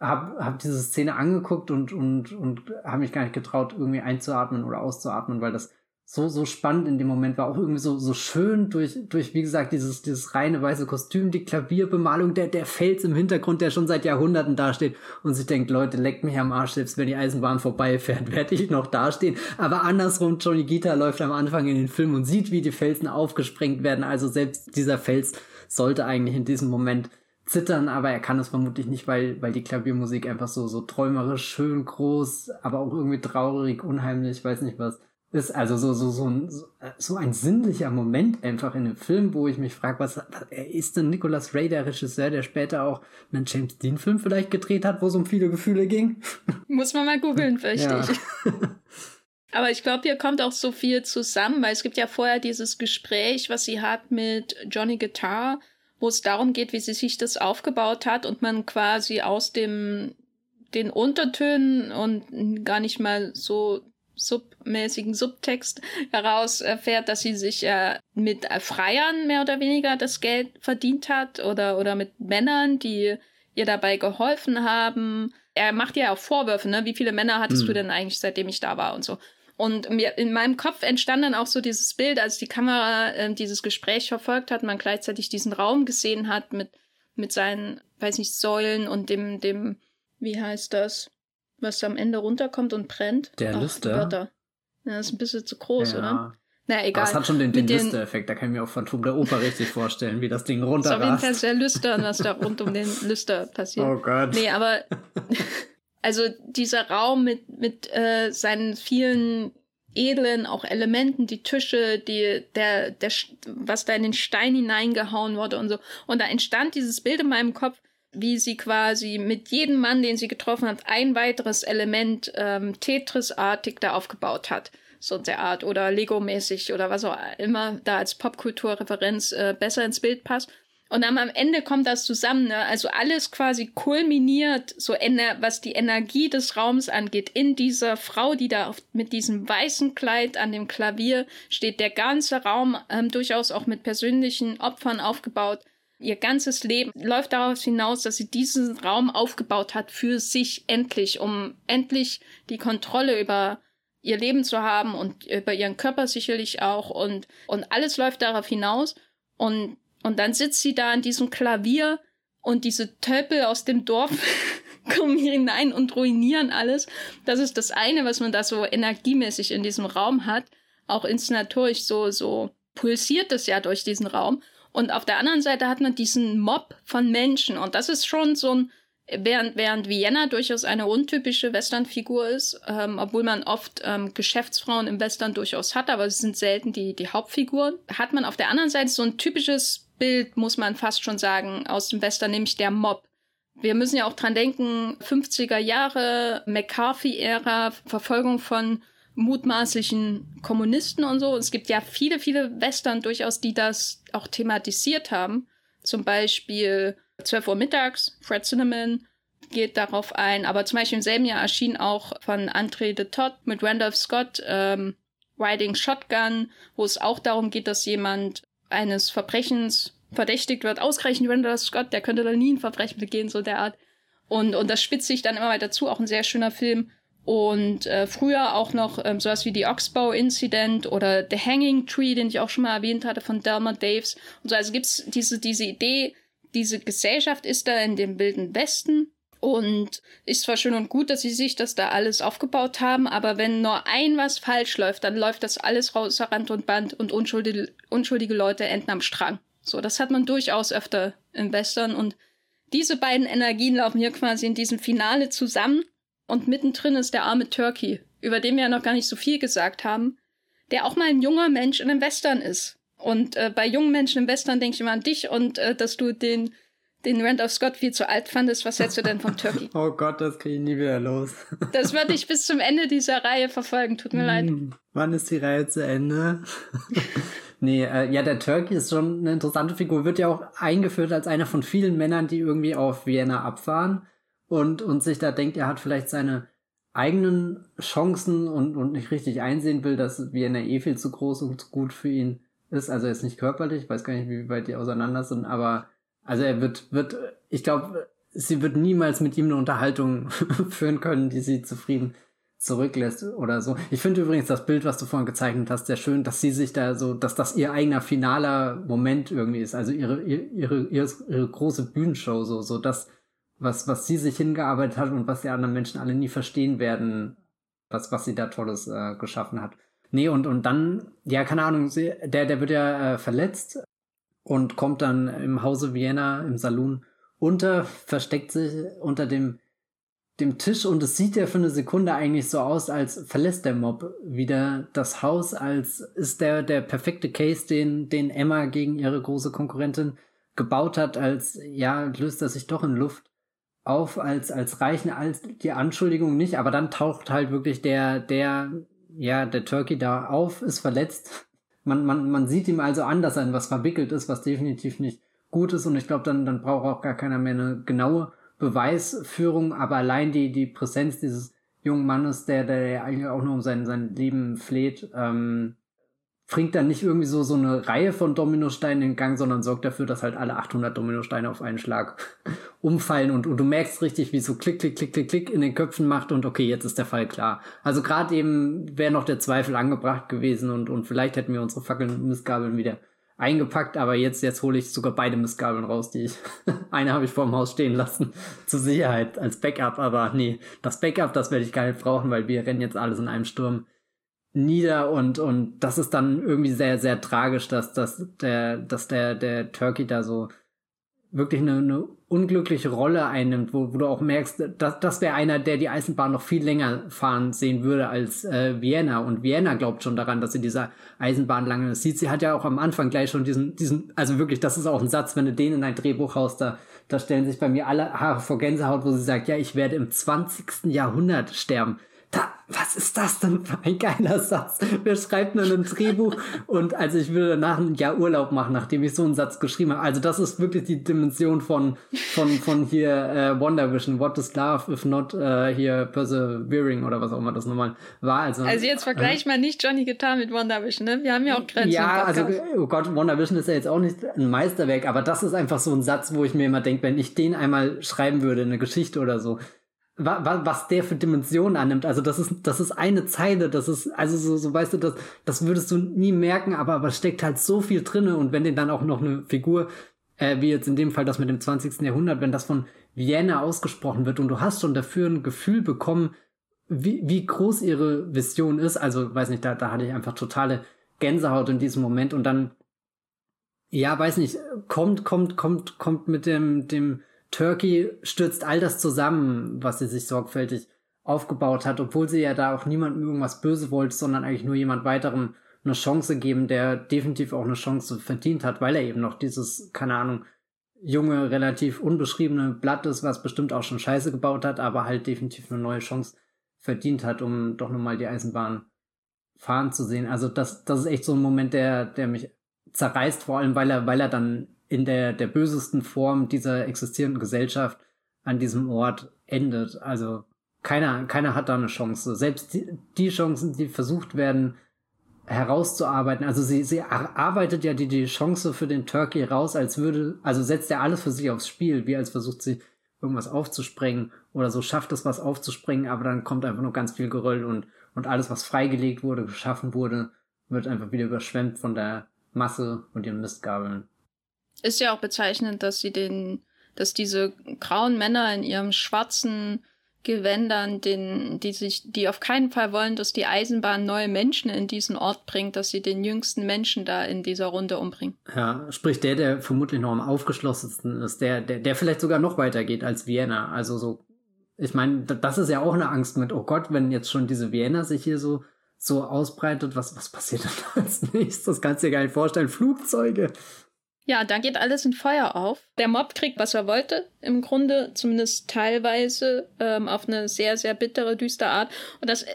hab, hab diese Szene angeguckt und, und, und habe mich gar nicht getraut, irgendwie einzuatmen oder auszuatmen, weil das so, so spannend in dem Moment war. Auch irgendwie so, so schön durch, durch, wie gesagt, dieses, dieses reine weiße Kostüm, die Klavierbemalung, der, der Fels im Hintergrund, der schon seit Jahrhunderten dasteht und sich denkt, Leute, leckt mich am Arsch, selbst wenn die Eisenbahn vorbeifährt, werde ich noch dastehen. Aber andersrum, Johnny Gita läuft am Anfang in den Film und sieht, wie die Felsen aufgesprengt werden. Also selbst dieser Fels sollte eigentlich in diesem Moment zittern, aber er kann es vermutlich nicht, weil, weil die Klaviermusik einfach so, so träumerisch, schön groß, aber auch irgendwie traurig, unheimlich, weiß nicht was ist also so, so, so, ein, so ein sinnlicher Moment einfach in dem Film, wo ich mich frage, was, was ist denn Nicholas Ray, der Regisseur, der später auch einen James Dean-Film vielleicht gedreht hat, wo es um viele Gefühle ging? Muss man mal googeln, fürchte ja. ich. Aber ich glaube, hier kommt auch so viel zusammen, weil es gibt ja vorher dieses Gespräch, was sie hat mit Johnny Guitar, wo es darum geht, wie sie sich das aufgebaut hat und man quasi aus dem den Untertönen und gar nicht mal so submäßigen Subtext heraus erfährt, dass sie sich äh, mit Freiern mehr oder weniger das Geld verdient hat oder, oder mit Männern, die ihr dabei geholfen haben. Er macht ja auch Vorwürfe, ne? Wie viele Männer hattest hm. du denn eigentlich, seitdem ich da war und so. Und mir, in meinem Kopf entstand dann auch so dieses Bild, als die Kamera äh, dieses Gespräch verfolgt hat, man gleichzeitig diesen Raum gesehen hat mit, mit seinen, weiß nicht, Säulen und dem, dem, wie heißt das? Was am Ende runterkommt und brennt. Der Lüster. Ja, das ist ein bisschen zu groß, ja. oder? Na, egal. Aber es hat schon den, den Lüster-Effekt, da kann ich mir auch Phantom der Oper richtig vorstellen, wie das Ding runterrast. Ist auf jeden Fall sehr lüstern, was da rund um den Lüster passiert. Oh Gott. Nee, aber also dieser Raum mit, mit äh, seinen vielen edlen auch Elementen, die Tische, die, der, der, was da in den Stein hineingehauen wurde und so. Und da entstand dieses Bild in meinem Kopf, wie sie quasi mit jedem Mann, den sie getroffen hat, ein weiteres Element ähm, Tetris-artig da aufgebaut hat. So der Art oder Lego-mäßig oder was auch immer da als Popkulturreferenz äh, besser ins Bild passt. Und dann am Ende kommt das zusammen, ne? also alles quasi kulminiert, so was die Energie des Raums angeht, in dieser Frau, die da auf, mit diesem weißen Kleid an dem Klavier steht, der ganze Raum ähm, durchaus auch mit persönlichen Opfern aufgebaut Ihr ganzes Leben läuft darauf hinaus, dass sie diesen Raum aufgebaut hat für sich endlich, um endlich die Kontrolle über ihr Leben zu haben und über ihren Körper sicherlich auch und, und alles läuft darauf hinaus und, und dann sitzt sie da an diesem Klavier und diese Tölpel aus dem Dorf kommen hier hinein und ruinieren alles. Das ist das eine, was man da so energiemäßig in diesem Raum hat. Auch inszenatorisch so, so pulsiert es ja durch diesen Raum. Und auf der anderen Seite hat man diesen Mob von Menschen. Und das ist schon so ein, während, während Vienna durchaus eine untypische Western-Figur ist, ähm, obwohl man oft ähm, Geschäftsfrauen im Western durchaus hat, aber es sind selten die, die Hauptfiguren, hat man auf der anderen Seite so ein typisches Bild, muss man fast schon sagen, aus dem Western, nämlich der Mob. Wir müssen ja auch dran denken, 50er Jahre, McCarthy-Ära, Verfolgung von mutmaßlichen Kommunisten und so. Es gibt ja viele, viele Western durchaus, die das auch thematisiert haben. Zum Beispiel 12 Uhr mittags, Fred Cinnamon geht darauf ein. Aber zum Beispiel im selben Jahr erschien auch von André de Todd mit Randolph Scott ähm, Riding Shotgun, wo es auch darum geht, dass jemand eines Verbrechens verdächtigt wird. Ausgerechnet Randolph Scott, der könnte da nie ein Verbrechen begehen, so der Art. Und, und das spitzt sich dann immer weiter zu. Auch ein sehr schöner Film. Und äh, früher auch noch ähm, sowas wie die Oxbow Incident oder The Hanging Tree, den ich auch schon mal erwähnt hatte von Delmer Daves. Und so, also gibt's diese, diese Idee, diese Gesellschaft ist da in dem wilden Westen und ist zwar schön und gut, dass sie sich das da alles aufgebaut haben, aber wenn nur ein was falsch läuft, dann läuft das alles raus Rand und Band und unschuldige, unschuldige Leute enden am Strang. So, das hat man durchaus öfter im Western und diese beiden Energien laufen hier quasi in diesem Finale zusammen und mittendrin ist der arme Turkey, über den wir ja noch gar nicht so viel gesagt haben, der auch mal ein junger Mensch in einem Western ist. Und äh, bei jungen Menschen im Western denke ich immer an dich und äh, dass du den, den Randolph Scott viel zu alt fandest. Was hältst du denn vom Turkey? oh Gott, das kriege ich nie wieder los. das würde ich bis zum Ende dieser Reihe verfolgen. Tut mir leid. Hm, wann ist die Reihe zu Ende? nee, äh, ja, der Turkey ist schon eine interessante Figur. Wird ja auch eingeführt als einer von vielen Männern, die irgendwie auf Vienna abfahren und, und sich da denkt, er hat vielleicht seine eigenen Chancen und, und nicht richtig einsehen will, dass Vienna eh viel zu groß und zu gut für ihn ist. Also er ist nicht körperlich, weiß gar nicht, wie weit die auseinander sind, aber also er wird, wird, ich glaube, sie wird niemals mit ihm eine Unterhaltung führen können, die sie zufrieden zurücklässt oder so. Ich finde übrigens das Bild, was du vorhin gezeichnet hast, sehr schön, dass sie sich da so, dass das ihr eigener finaler Moment irgendwie ist, also ihre, ihre, ihre, ihre große Bühnenshow, so, so das, was, was sie sich hingearbeitet hat und was die anderen Menschen alle nie verstehen werden, was, was sie da Tolles äh, geschaffen hat. Nee, und, und dann, ja, keine Ahnung, der, der wird ja äh, verletzt und kommt dann im Hause Vienna im Saloon unter, versteckt sich unter dem, dem Tisch und es sieht ja für eine Sekunde eigentlich so aus, als verlässt der Mob wieder das Haus, als ist der, der perfekte Case, den, den Emma gegen ihre große Konkurrentin gebaut hat, als ja, löst er sich doch in Luft auf als, als reichen als die Anschuldigung nicht, aber dann taucht halt wirklich der, der, ja, der Turkey da auf, ist verletzt. Man, man, man sieht ihm also an, dass er in was verwickelt ist, was definitiv nicht gut ist und ich glaube, dann, dann braucht auch gar keiner mehr eine genaue Beweisführung, aber allein die, die Präsenz dieses jungen Mannes, der, der eigentlich auch nur um sein, sein Leben fleht, ähm, bringt dann nicht irgendwie so, so eine Reihe von Dominosteinen in Gang, sondern sorgt dafür, dass halt alle 800 Dominosteine auf einen Schlag umfallen und, und du merkst richtig, wie so klick, klick, klick, klick, klick in den Köpfen macht und okay, jetzt ist der Fall klar. Also gerade eben wäre noch der Zweifel angebracht gewesen und, und vielleicht hätten wir unsere Fackeln und Missgabeln wieder eingepackt, aber jetzt, jetzt hole ich sogar beide Missgabeln raus, die ich, eine habe ich vor dem Haus stehen lassen, zur Sicherheit, als Backup, aber nee, das Backup, das werde ich gar nicht brauchen, weil wir rennen jetzt alles in einem Sturm nieder und und das ist dann irgendwie sehr sehr tragisch, dass dass der dass der der Turkey da so wirklich eine, eine unglückliche Rolle einnimmt, wo, wo du auch merkst, dass das wäre einer, der die Eisenbahn noch viel länger fahren sehen würde als äh, Vienna und Vienna glaubt schon daran, dass sie dieser Eisenbahn lange sieht. Sie hat ja auch am Anfang gleich schon diesen diesen also wirklich, das ist auch ein Satz, wenn du den in ein Drehbuch haust, da da stellen sich bei mir alle Haare vor Gänsehaut, wo sie sagt, ja, ich werde im 20. Jahrhundert sterben was ist das denn für ein geiler Satz? Wer schreibt denn ein Drehbuch? Und also ich würde danach ein Jahr Urlaub machen, nachdem ich so einen Satz geschrieben habe. Also das ist wirklich die Dimension von, von, von hier äh, Wonder Vision. What is love if not äh, hier persevering oder was auch immer das nochmal war. Also, also jetzt vergleich äh, mal nicht Johnny Guitar mit Wonder Vision, ne? Wir haben ja auch Grenzen. Ja, also oh Gott, Wonder Vision ist ja jetzt auch nicht ein Meisterwerk, aber das ist einfach so ein Satz, wo ich mir immer denke, wenn ich den einmal schreiben würde, eine Geschichte oder so, was der für Dimensionen annimmt. Also das ist, das ist eine Zeile, das ist, also so, so weißt du, das, das würdest du nie merken, aber, aber steckt halt so viel drinne und wenn dir dann auch noch eine Figur äh, wie jetzt in dem Fall das mit dem 20. Jahrhundert, wenn das von Vienna ausgesprochen wird und du hast schon dafür ein Gefühl bekommen, wie, wie groß ihre Vision ist. Also, weiß nicht, da, da hatte ich einfach totale Gänsehaut in diesem Moment und dann, ja, weiß nicht, kommt, kommt, kommt, kommt mit dem, dem Turkey, stürzt all das zusammen, was sie sich sorgfältig aufgebaut hat, obwohl sie ja da auch niemandem irgendwas böse wollte, sondern eigentlich nur jemand weiterem eine Chance geben, der definitiv auch eine Chance verdient hat, weil er eben noch dieses, keine Ahnung, junge, relativ unbeschriebene Blatt ist, was bestimmt auch schon Scheiße gebaut hat, aber halt definitiv eine neue Chance verdient hat, um doch nochmal die Eisenbahn fahren zu sehen. Also das, das ist echt so ein Moment, der, der mich zerreißt, vor allem weil er, weil er dann in der, der bösesten Form dieser existierenden Gesellschaft an diesem Ort endet. Also keiner, keiner hat da eine Chance. Selbst die, die Chancen, die versucht werden, herauszuarbeiten. Also sie, sie arbeitet ja die, die Chance für den Turkey raus, als würde, also setzt er alles für sich aufs Spiel, wie als versucht sie irgendwas aufzusprengen oder so schafft es was aufzusprengen, aber dann kommt einfach nur ganz viel Geröll und, und alles, was freigelegt wurde, geschaffen wurde, wird einfach wieder überschwemmt von der Masse und ihren Mistgabeln. Ist ja auch bezeichnend, dass sie den, dass diese grauen Männer in ihrem schwarzen Gewändern, den, die sich, die auf keinen Fall wollen, dass die Eisenbahn neue Menschen in diesen Ort bringt, dass sie den jüngsten Menschen da in dieser Runde umbringen. Ja, sprich der, der vermutlich noch am aufgeschlossensten ist, der, der, der vielleicht sogar noch weiter geht als Vienna. Also so, ich meine, das ist ja auch eine Angst mit, oh Gott, wenn jetzt schon diese Vienna sich hier so, so ausbreitet, was, was passiert dann als nächstes? Das kannst du dir gar nicht vorstellen. Flugzeuge. Ja, da geht alles in Feuer auf. Der Mob kriegt, was er wollte, im Grunde, zumindest teilweise, ähm, auf eine sehr, sehr bittere, düstere Art. Und das äh,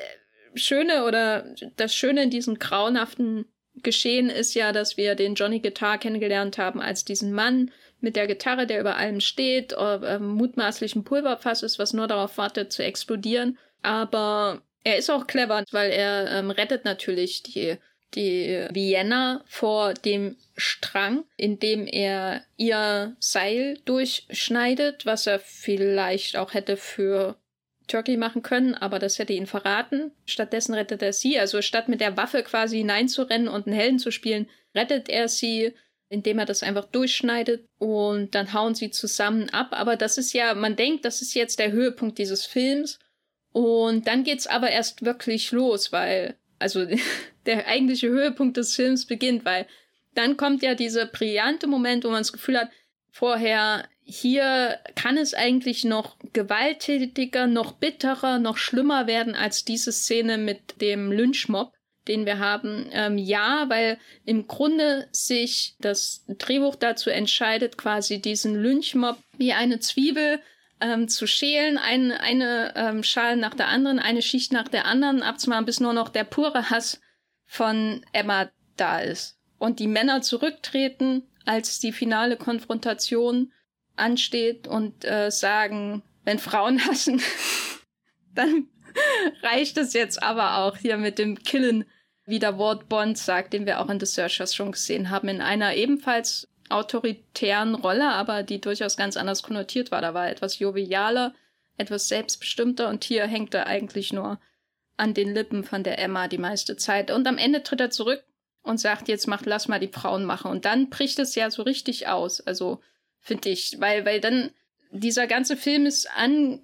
Schöne oder das Schöne in diesem grauenhaften Geschehen ist ja, dass wir den Johnny Guitar kennengelernt haben als diesen Mann mit der Gitarre, der über allem steht, äh, mutmaßlich ein Pulverfass ist, was nur darauf wartet zu explodieren. Aber er ist auch clever, weil er ähm, rettet natürlich die die Vienna vor dem Strang, indem er ihr Seil durchschneidet, was er vielleicht auch hätte für Turkey machen können, aber das hätte ihn verraten. Stattdessen rettet er sie, also statt mit der Waffe quasi hineinzurennen und einen Helden zu spielen, rettet er sie, indem er das einfach durchschneidet und dann hauen sie zusammen ab. Aber das ist ja, man denkt, das ist jetzt der Höhepunkt dieses Films. Und dann geht's aber erst wirklich los, weil also der eigentliche Höhepunkt des Films beginnt, weil dann kommt ja dieser brillante Moment, wo man das Gefühl hat, vorher hier kann es eigentlich noch gewalttätiger, noch bitterer, noch schlimmer werden als diese Szene mit dem Lynchmob, den wir haben. Ähm, ja, weil im Grunde sich das Drehbuch dazu entscheidet, quasi diesen Lynchmob wie eine Zwiebel ähm, zu schälen, ein, eine ähm, Schale nach der anderen, eine Schicht nach der anderen abzumachen, bis nur noch der pure Hass von Emma da ist. Und die Männer zurücktreten, als die finale Konfrontation ansteht und äh, sagen, wenn Frauen hassen, dann reicht es jetzt aber auch hier mit dem Killen, wie der Ward Bond sagt, den wir auch in The Searchers schon gesehen haben, in einer ebenfalls autoritären Rolle, aber die durchaus ganz anders konnotiert war. Da war etwas jovialer, etwas selbstbestimmter und hier hängt er eigentlich nur an den Lippen von der Emma die meiste Zeit. Und am Ende tritt er zurück und sagt, jetzt macht, lass mal die Frauen machen. Und dann bricht es ja so richtig aus. Also, finde ich, weil, weil dann dieser ganze Film ist an,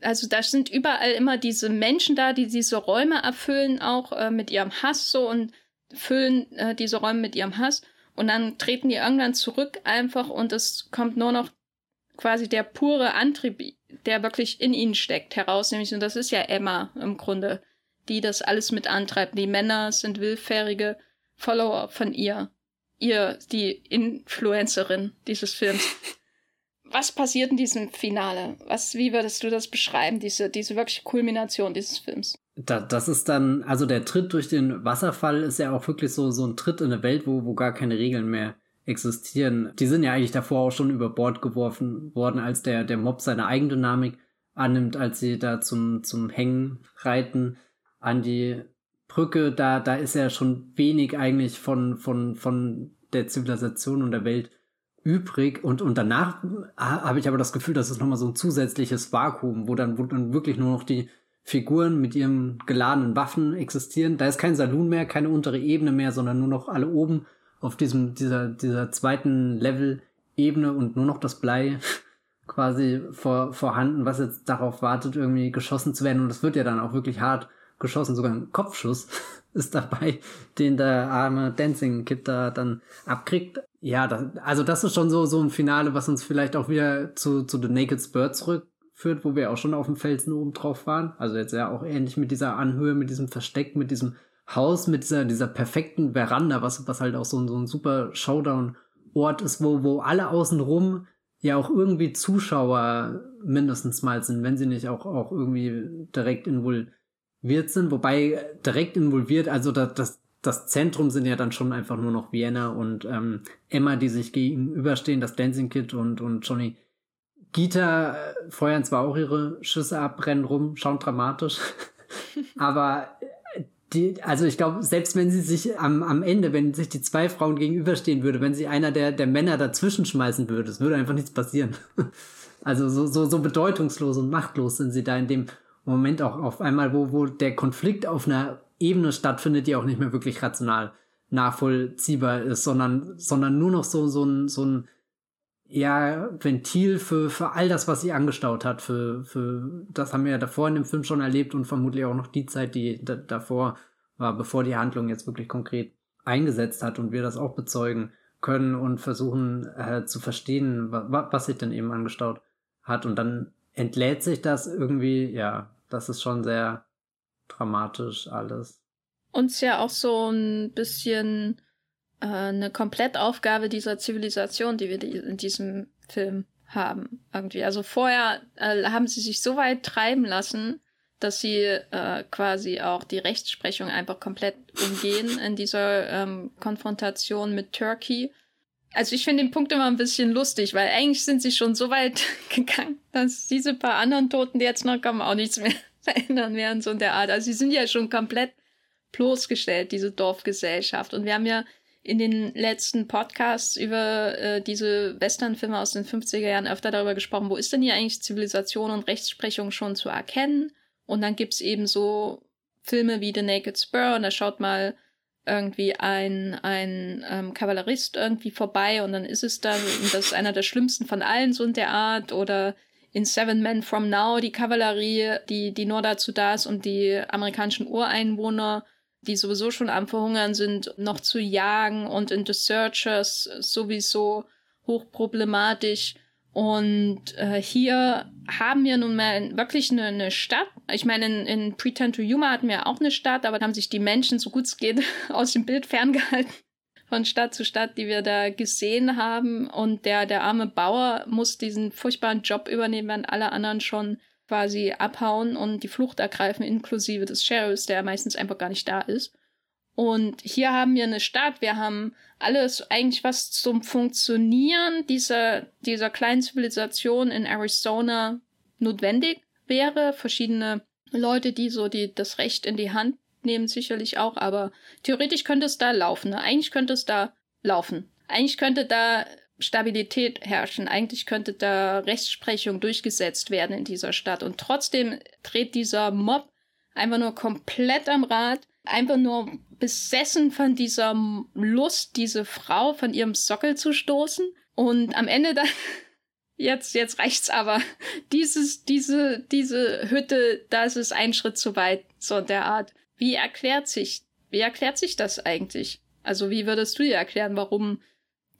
also da sind überall immer diese Menschen da, die diese Räume erfüllen, auch äh, mit ihrem Hass so und füllen äh, diese Räume mit ihrem Hass. Und dann treten die irgendwann zurück einfach und es kommt nur noch quasi der pure Antrieb, der wirklich in ihnen steckt, heraus. Nämlich, und das ist ja Emma im Grunde, die das alles mit antreibt. Die Männer sind willfährige Follower von ihr. Ihr, die Influencerin dieses Films. Was passiert in diesem Finale? Was, wie würdest du das beschreiben, diese, diese wirkliche Kulmination dieses Films? Da, das ist dann, also der Tritt durch den Wasserfall ist ja auch wirklich so, so ein Tritt in eine Welt, wo, wo gar keine Regeln mehr existieren. Die sind ja eigentlich davor auch schon über Bord geworfen worden, als der, der Mob seine Eigendynamik annimmt, als sie da zum, zum Hängen reiten an die Brücke. Da, da ist ja schon wenig eigentlich von, von, von der Zivilisation und der Welt übrig. Und, und danach habe ich aber das Gefühl, das ist nochmal so ein zusätzliches Vakuum, wo dann, wo dann wirklich nur noch die Figuren mit ihren geladenen Waffen existieren. Da ist kein Saloon mehr, keine untere Ebene mehr, sondern nur noch alle oben auf diesem, dieser, dieser zweiten Level Ebene und nur noch das Blei quasi vor, vorhanden, was jetzt darauf wartet, irgendwie geschossen zu werden. Und es wird ja dann auch wirklich hart geschossen, sogar ein Kopfschuss ist dabei, den der arme Dancing Kid da dann abkriegt. Ja, das, also das ist schon so, so ein Finale, was uns vielleicht auch wieder zu, zu The Naked Spur zurückführt, wo wir auch schon auf dem Felsen oben drauf waren. Also jetzt ja auch ähnlich mit dieser Anhöhe, mit diesem Versteck, mit diesem Haus, mit dieser, dieser perfekten Veranda, was, was halt auch so, ein so ein super Showdown-Ort ist, wo, wo alle außenrum ja auch irgendwie Zuschauer mindestens mal sind, wenn sie nicht auch, auch irgendwie direkt involviert involviert sind, wobei direkt involviert, also das, das, das Zentrum sind ja dann schon einfach nur noch Vienna und ähm, Emma, die sich gegenüberstehen, das Dancing Kid und, und Johnny. Gita äh, feuern zwar auch ihre Schüsse ab, rennen rum, schauen dramatisch, aber äh, die, also ich glaube, selbst wenn sie sich am, am Ende, wenn sich die zwei Frauen gegenüberstehen würde, wenn sie einer der, der Männer dazwischen schmeißen würde, es würde einfach nichts passieren. Also so, so, so bedeutungslos und machtlos sind sie da in dem Moment auch auf einmal, wo, wo der Konflikt auf einer Ebene stattfindet, die auch nicht mehr wirklich rational nachvollziehbar ist, sondern, sondern nur noch so, so ein, so ein, ja, Ventil für, für all das, was sie angestaut hat, für, für, das haben wir ja davor in dem Film schon erlebt und vermutlich auch noch die Zeit, die da, davor war, bevor die Handlung jetzt wirklich konkret eingesetzt hat und wir das auch bezeugen können und versuchen äh, zu verstehen, was, was sich denn eben angestaut hat. Und dann entlädt sich das irgendwie, ja, das ist schon sehr dramatisch alles. Uns ja auch so ein bisschen äh, eine Komplettaufgabe dieser Zivilisation, die wir in diesem Film haben. Irgendwie. Also vorher äh, haben sie sich so weit treiben lassen, dass sie äh, quasi auch die Rechtsprechung einfach komplett umgehen in dieser ähm, Konfrontation mit Turkey. Also ich finde den Punkt immer ein bisschen lustig, weil eigentlich sind sie schon so weit gegangen, dass diese paar anderen Toten, die jetzt noch kommen, auch nichts mehr verändern werden, so in der Art. Also sie sind ja schon komplett bloßgestellt, diese Dorfgesellschaft. Und wir haben ja in den letzten Podcasts über äh, diese Westernfilme aus den 50er Jahren öfter darüber gesprochen, wo ist denn hier eigentlich Zivilisation und Rechtsprechung schon zu erkennen? Und dann gibt's eben so Filme wie The Naked Spur und da schaut mal irgendwie ein, ein ähm, Kavallerist irgendwie vorbei und dann ist es dann, das ist einer der schlimmsten von allen so in der Art oder in Seven Men From Now die Kavallerie, die, die nur dazu da ist, um die amerikanischen Ureinwohner, die sowieso schon am Verhungern sind, noch zu jagen und in The Searchers sowieso hochproblematisch. Und äh, hier haben wir nun mal wirklich eine, eine Stadt. Ich meine, in, in Pretend to Humor hatten wir auch eine Stadt, aber da haben sich die Menschen, so gut es geht, aus dem Bild ferngehalten von Stadt zu Stadt, die wir da gesehen haben. Und der, der arme Bauer muss diesen furchtbaren Job übernehmen, wenn alle anderen schon quasi abhauen und die Flucht ergreifen, inklusive des Sheriffs, der meistens einfach gar nicht da ist. Und hier haben wir eine Stadt, wir haben alles eigentlich, was zum Funktionieren dieser, dieser kleinen Zivilisation in Arizona notwendig wäre. Verschiedene Leute, die so die, das Recht in die Hand nehmen, sicherlich auch, aber theoretisch könnte es da laufen. Ne? Eigentlich könnte es da laufen. Eigentlich könnte da Stabilität herrschen. Eigentlich könnte da Rechtsprechung durchgesetzt werden in dieser Stadt. Und trotzdem dreht dieser Mob einfach nur komplett am Rad, einfach nur besessen von dieser Lust, diese Frau von ihrem Sockel zu stoßen. Und am Ende dann, jetzt, jetzt reicht's aber. Dieses, diese, diese Hütte, das ist ein Schritt zu weit, so der Art. Wie erklärt sich, wie erklärt sich das eigentlich? Also wie würdest du dir erklären, warum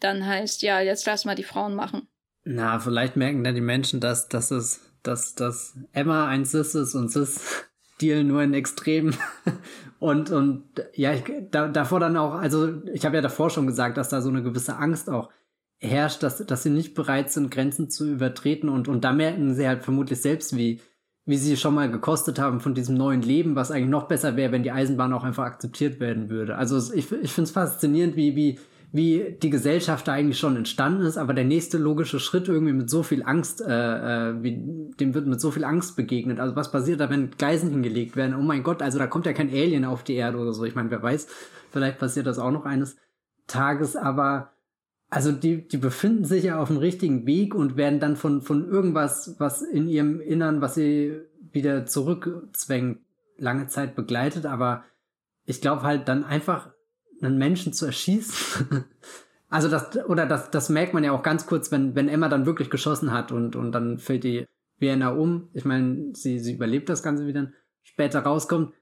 dann heißt, ja, jetzt lass mal die Frauen machen? Na, vielleicht merken dann die Menschen, dass, dass es, dass, dass Emma ein Cis ist und Cis Deal nur in Extremen. und, und ja, ich, da, davor dann auch, also ich habe ja davor schon gesagt, dass da so eine gewisse Angst auch herrscht, dass, dass sie nicht bereit sind, Grenzen zu übertreten und, und da merken sie halt vermutlich selbst, wie, wie sie schon mal gekostet haben von diesem neuen Leben, was eigentlich noch besser wäre, wenn die Eisenbahn auch einfach akzeptiert werden würde. Also ich, ich finde es faszinierend, wie, wie, wie die Gesellschaft da eigentlich schon entstanden ist, aber der nächste logische Schritt irgendwie mit so viel Angst, äh, äh, wie, dem wird mit so viel Angst begegnet. Also was passiert da, wenn Gleisen hingelegt werden? Oh mein Gott, also da kommt ja kein Alien auf die Erde oder so. Ich meine, wer weiß, vielleicht passiert das auch noch eines Tages, aber also die, die befinden sich ja auf dem richtigen Weg und werden dann von, von irgendwas, was in ihrem Innern, was sie wieder zurückzwängt, lange Zeit begleitet, aber ich glaube halt dann einfach einen Menschen zu erschießen, Also das, oder das, das merkt man ja auch ganz kurz, wenn, wenn Emma dann wirklich geschossen hat und, und dann fällt die Vienna um. Ich meine, sie, sie überlebt das Ganze, wie dann später rauskommt.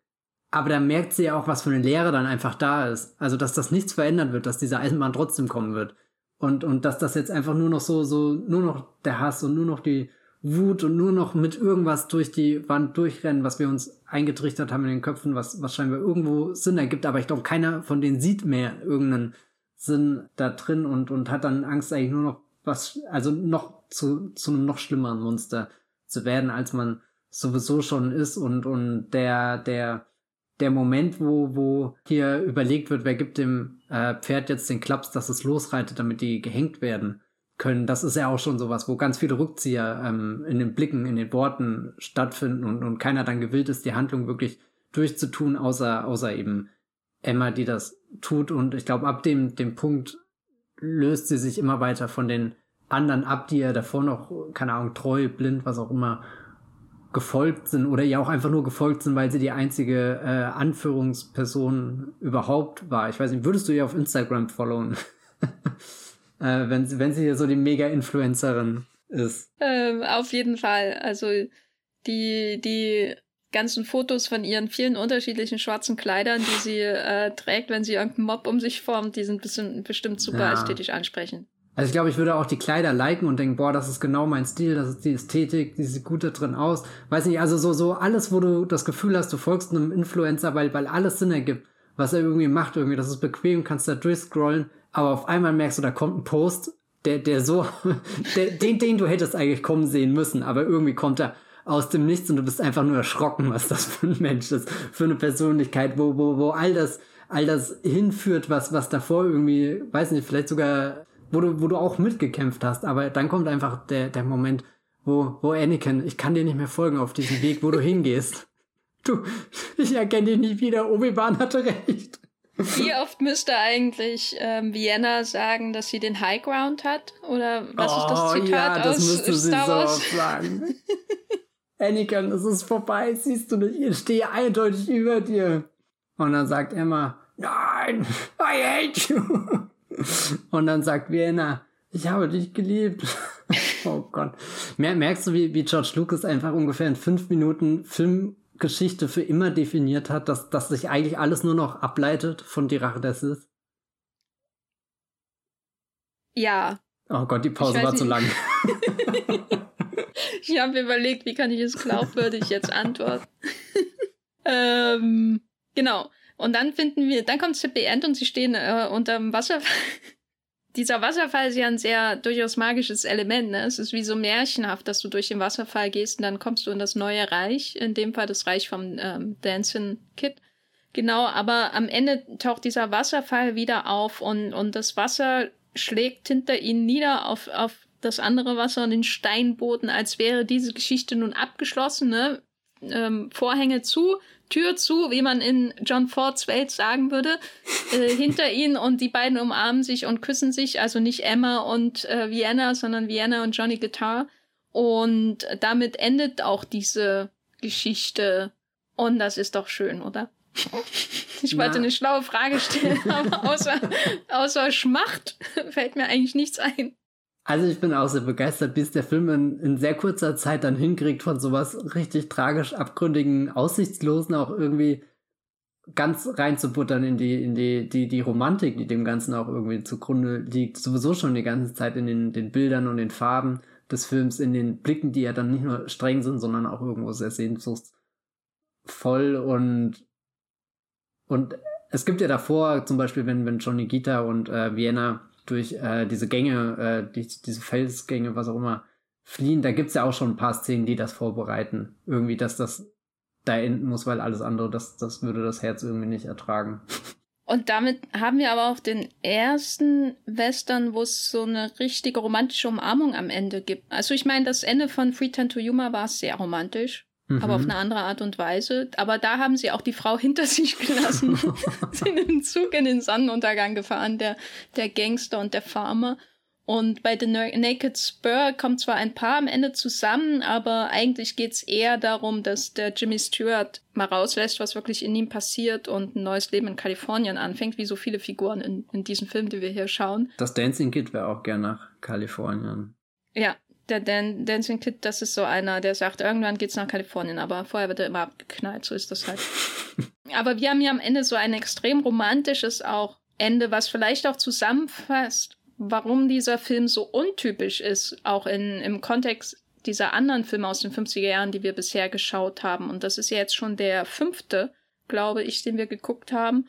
Aber da merkt sie ja auch, was für eine Leere dann einfach da ist. Also, dass das nichts verändern wird, dass diese Eisenbahn trotzdem kommen wird. Und, und dass das jetzt einfach nur noch so, so, nur noch der Hass und nur noch die Wut und nur noch mit irgendwas durch die Wand durchrennen, was wir uns eingetrichtert haben in den Köpfen, was, was scheinbar irgendwo Sinn ergibt. Aber ich glaube, keiner von denen sieht mehr irgendeinen Sinn da drin und, und hat dann Angst eigentlich nur noch was, also noch zu, zu einem noch schlimmeren Monster zu werden, als man sowieso schon ist und, und der, der, der Moment, wo, wo hier überlegt wird, wer gibt dem äh, Pferd jetzt den Klaps, dass es losreitet, damit die gehängt werden können, das ist ja auch schon sowas, wo ganz viele Rückzieher ähm, in den Blicken, in den Worten stattfinden und, und keiner dann gewillt ist, die Handlung wirklich durchzutun, außer, außer eben Emma, die das tut. Und ich glaube, ab dem, dem Punkt löst sie sich immer weiter von den anderen ab, die ja davor noch, keine Ahnung, treu, blind, was auch immer, gefolgt sind oder ja auch einfach nur gefolgt sind, weil sie die einzige äh, Anführungsperson überhaupt war. Ich weiß nicht, würdest du ihr auf Instagram followen? äh, wenn, wenn sie hier so die Mega-Influencerin ist. Ähm, auf jeden Fall. Also die, die ganzen Fotos von ihren vielen unterschiedlichen schwarzen Kleidern, die sie äh, trägt, wenn sie irgendeinen Mob um sich formt, die sind bisschen, bestimmt super ja. ästhetisch ansprechend. Also ich glaube, ich würde auch die Kleider liken und denken, boah, das ist genau mein Stil, das ist die Ästhetik, die sieht gut da drin aus. Weiß nicht, also so, so alles, wo du das Gefühl hast, du folgst einem Influencer, weil, weil alles Sinn ergibt, was er irgendwie macht, irgendwie, das ist bequem, kannst da durchscrollen, aber auf einmal merkst du, da kommt ein Post, der, der so, der, den, den du hättest eigentlich kommen sehen müssen, aber irgendwie kommt er aus dem Nichts und du bist einfach nur erschrocken, was das für ein Mensch ist, für eine Persönlichkeit, wo, wo, wo all das, all das hinführt, was, was davor irgendwie, weiß nicht, vielleicht sogar, wo du, wo du auch mitgekämpft hast, aber dann kommt einfach der, der Moment, wo, wo Anakin, ich kann dir nicht mehr folgen auf diesem Weg, wo du hingehst. Du, ich erkenne dich nicht wieder, Obi-Wan hatte recht. Wie oft müsste eigentlich ähm, Vienna sagen, dass sie den High Ground hat? Oder was oh, ist das oh, Zitat ja, das aus müsste Star Wars? Sie so sagen. Anakin, es ist vorbei, siehst du nicht, ich stehe eindeutig über dir. Und dann sagt Emma, nein, I hate you. Und dann sagt Vienna, ich habe dich geliebt. oh Gott. Merkst du, wie, wie George Lucas einfach ungefähr in fünf Minuten Filmgeschichte für immer definiert hat, dass, dass sich eigentlich alles nur noch ableitet von Die Rache der Sith? Ja. Oh Gott, die Pause war nicht. zu lang. ich habe mir überlegt, wie kann ich es glaubwürdig jetzt antworten. ähm, genau. Und dann finden wir, dann kommt Happy End und sie stehen äh, unterm Wasserfall. Dieser Wasserfall ist ja ein sehr durchaus magisches Element. Ne? Es ist wie so märchenhaft, dass du durch den Wasserfall gehst und dann kommst du in das neue Reich. In dem Fall das Reich vom ähm, Dancing Kid. Genau, aber am Ende taucht dieser Wasserfall wieder auf und, und das Wasser schlägt hinter ihnen nieder auf, auf das andere Wasser und den Steinboden, als wäre diese Geschichte nun abgeschlossen. Ne? Ähm, Vorhänge zu, Tür zu, wie man in John Fords Welt sagen würde, äh, hinter ihnen und die beiden umarmen sich und küssen sich, also nicht Emma und äh, Vienna, sondern Vienna und Johnny Guitar. Und damit endet auch diese Geschichte. Und das ist doch schön, oder? Ich wollte Na. eine schlaue Frage stellen, aber außer, außer Schmacht fällt mir eigentlich nichts ein. Also ich bin auch sehr begeistert, bis der Film in, in sehr kurzer Zeit dann hinkriegt, von sowas richtig tragisch abgründigen, aussichtslosen auch irgendwie ganz reinzubuttern in die, in die, die, die Romantik, die dem Ganzen auch irgendwie zugrunde liegt. Sowieso schon die ganze Zeit in den, den Bildern und den Farben des Films, in den Blicken, die ja dann nicht nur streng sind, sondern auch irgendwo sehr sehnsuchtsvoll und, und es gibt ja davor, zum Beispiel, wenn, wenn Johnny Gita und äh, Vienna durch äh, diese Gänge, äh, die, diese Felsgänge, was auch immer, fliehen. Da gibt's ja auch schon ein paar Szenen, die das vorbereiten. Irgendwie, dass das da enden muss, weil alles andere, das, das würde das Herz irgendwie nicht ertragen. Und damit haben wir aber auch den ersten Western, wo es so eine richtige romantische Umarmung am Ende gibt. Also ich meine, das Ende von Free Time to Yuma war sehr romantisch mhm. aber auf mhm. eine andere Art und Weise. Aber da haben sie auch die Frau hinter sich gelassen, sind im Zug in den Sonnenuntergang gefahren, der, der Gangster und der Farmer. Und bei The Naked Spur kommt zwar ein paar am Ende zusammen, aber eigentlich geht's eher darum, dass der Jimmy Stewart mal rauslässt, was wirklich in ihm passiert und ein neues Leben in Kalifornien anfängt, wie so viele Figuren in, in diesem Film, die wir hier schauen. Das Dancing Kid wäre auch gern nach Kalifornien. Ja, der Dan Dancing Kid, das ist so einer, der sagt, irgendwann geht's nach Kalifornien, aber vorher wird er immer abgeknallt, so ist das halt. aber wir haben ja am Ende so ein extrem romantisches auch Ende, was vielleicht auch zusammenfasst, warum dieser Film so untypisch ist, auch in, im Kontext dieser anderen Filme aus den 50er Jahren, die wir bisher geschaut haben. Und das ist ja jetzt schon der fünfte, glaube ich, den wir geguckt haben.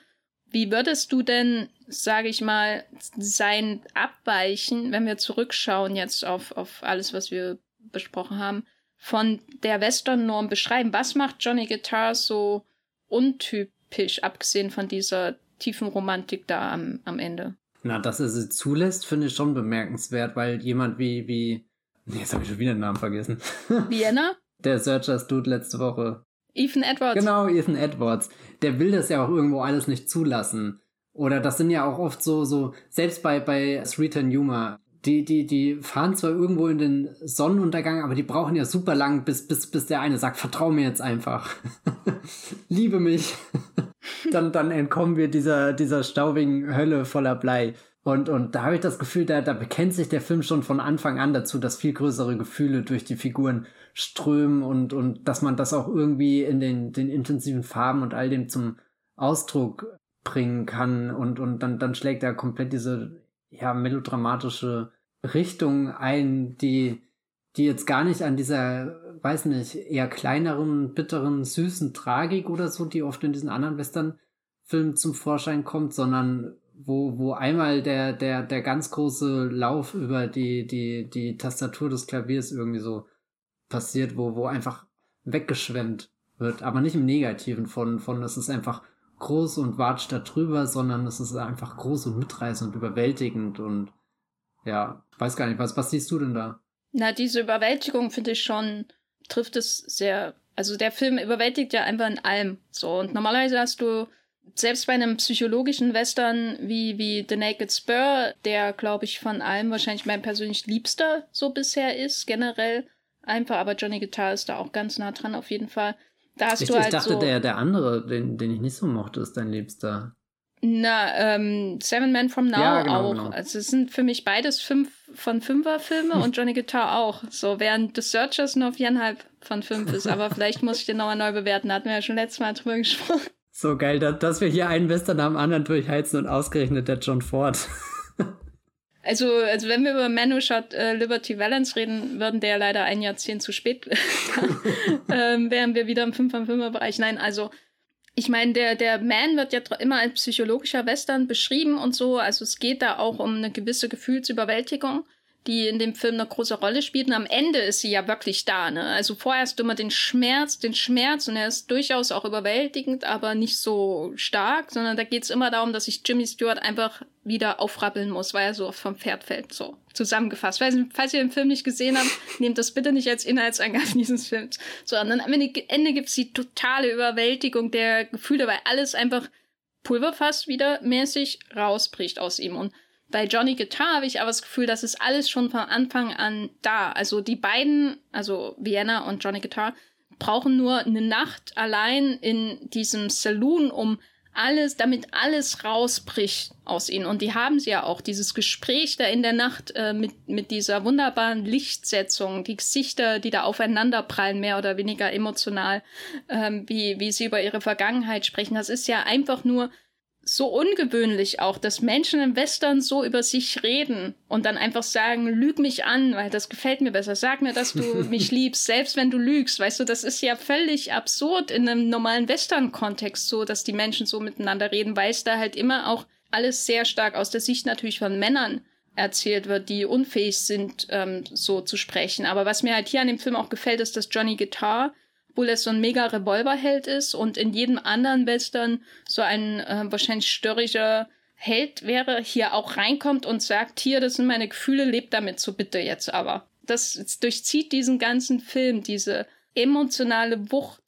Wie würdest du denn, sage ich mal, sein Abweichen, wenn wir zurückschauen jetzt auf, auf alles, was wir besprochen haben, von der Western-Norm beschreiben? Was macht Johnny Guitar so untypisch, abgesehen von dieser tiefen Romantik da am, am Ende? Na, dass er sie zulässt, finde ich schon bemerkenswert, weil jemand wie, wie, nee, jetzt habe ich schon wieder den Namen vergessen. Vienna? Der Searchers Dude letzte Woche. Ethan Edwards. Genau, Ethan Edwards. Der will das ja auch irgendwo alles nicht zulassen. Oder das sind ja auch oft so, so, selbst bei, bei Sweet and Humor, die, die, die fahren zwar irgendwo in den Sonnenuntergang, aber die brauchen ja super lang, bis, bis, bis der eine sagt, vertrau mir jetzt einfach. Liebe mich. dann, dann entkommen wir dieser, dieser staubigen Hölle voller Blei. Und, und da habe ich das Gefühl, da, da bekennt sich der Film schon von Anfang an dazu, dass viel größere Gefühle durch die Figuren strömen und, und dass man das auch irgendwie in den, den intensiven Farben und all dem zum Ausdruck bringen kann. Und, und dann, dann schlägt er komplett diese ja, melodramatische Richtung ein, die, die jetzt gar nicht an dieser, weiß nicht, eher kleineren, bitteren, süßen Tragik oder so, die oft in diesen anderen Western-Filmen zum Vorschein kommt, sondern wo, wo einmal der, der, der ganz große Lauf über die, die, die Tastatur des Klaviers irgendwie so passiert, wo, wo einfach weggeschwemmt wird, aber nicht im Negativen von, von, es ist einfach groß und watscht da drüber, sondern es ist einfach groß und mitreißend und überwältigend und ja, weiß gar nicht, was, was siehst du denn da? Na, diese Überwältigung finde ich schon, trifft es sehr. Also der Film überwältigt ja einfach in allem. So, und normalerweise hast du selbst bei einem psychologischen Western wie, wie The Naked Spur, der, glaube ich, von allem wahrscheinlich mein persönlich liebster so bisher ist, generell einfach, aber Johnny Guitar ist da auch ganz nah dran auf jeden Fall. Da hast ich, du halt ich dachte, so, der, der andere, den, den ich nicht so mochte, ist dein Liebster. Na, ähm, Seven Men from Now Ja, genau, auch. genau. Also es sind für mich beides fünf von fünfer Filme und Johnny Guitar auch. So, während The Searchers nur viereinhalb von fünf ist. Aber vielleicht muss ich den nochmal neu bewerten. Da hatten wir ja schon letztes Mal drüber gesprochen. So geil, dass, dass wir hier einen Western am anderen durchheizen und ausgerechnet der John Ford. Also, also wenn wir über Manu Shot äh, Liberty Valance reden würden, der leider ein Jahrzehnt zu spät ähm, wären wir wieder im 5 von 5 Bereich. Nein, also ich meine, der, der Man wird ja immer als psychologischer Western beschrieben und so. Also es geht da auch um eine gewisse Gefühlsüberwältigung, die in dem Film eine große Rolle spielt. Und am Ende ist sie ja wirklich da. Ne? Also vorher hast immer den Schmerz, den Schmerz und er ist durchaus auch überwältigend, aber nicht so stark, sondern da geht's immer darum, dass sich Jimmy Stewart einfach wieder aufrappeln muss, weil er so oft vom Pferd fällt. So zusammengefasst. Falls, falls ihr den Film nicht gesehen habt, nehmt das bitte nicht als Inhaltsangabe dieses Films. So, und dann am Ende, Ende gibt's die totale Überwältigung der Gefühle, weil alles einfach Pulverfass wieder mäßig rausbricht aus ihm. Und bei Johnny Guitar habe ich aber das Gefühl, das ist alles schon von Anfang an da. Also die beiden, also Vienna und Johnny Guitar, brauchen nur eine Nacht allein in diesem Saloon, um alles, damit alles rausbricht aus ihnen. Und die haben sie ja auch, dieses Gespräch da in der Nacht äh, mit, mit dieser wunderbaren Lichtsetzung, die Gesichter, die da aufeinander prallen, mehr oder weniger emotional, ähm, wie, wie sie über ihre Vergangenheit sprechen. Das ist ja einfach nur so ungewöhnlich auch, dass Menschen im Western so über sich reden und dann einfach sagen, lüg mich an, weil das gefällt mir besser. Sag mir, dass du mich liebst, selbst wenn du lügst. Weißt du, das ist ja völlig absurd in einem normalen Western-Kontext so, dass die Menschen so miteinander reden, weil es da halt immer auch alles sehr stark aus der Sicht natürlich von Männern erzählt wird, die unfähig sind, ähm, so zu sprechen. Aber was mir halt hier an dem Film auch gefällt, ist, dass Johnny Guitar obwohl er so ein mega Revolverheld ist und in jedem anderen Western so ein äh, wahrscheinlich störrischer Held wäre, hier auch reinkommt und sagt, hier, das sind meine Gefühle, lebt damit so bitte jetzt aber. Das, das durchzieht diesen ganzen Film, diese emotionale Wucht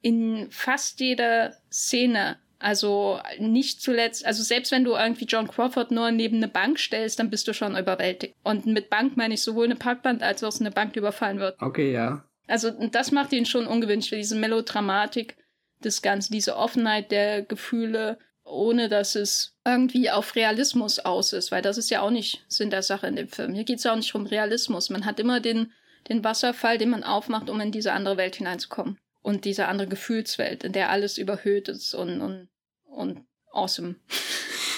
in fast jeder Szene Also nicht zuletzt, also selbst wenn du irgendwie John Crawford nur neben eine Bank stellst, dann bist du schon überwältigt. Und mit Bank meine ich sowohl eine Parkbank als auch eine Bank, die überfallen wird. Okay, ja. Also das macht ihn schon ungewöhnlich für diese Melodramatik des Ganzen, diese Offenheit der Gefühle, ohne dass es irgendwie auf Realismus aus ist, weil das ist ja auch nicht Sinn der Sache in dem Film. Hier geht es ja auch nicht um Realismus. Man hat immer den, den Wasserfall, den man aufmacht, um in diese andere Welt hineinzukommen. Und diese andere Gefühlswelt, in der alles überhöht ist und, und und awesome.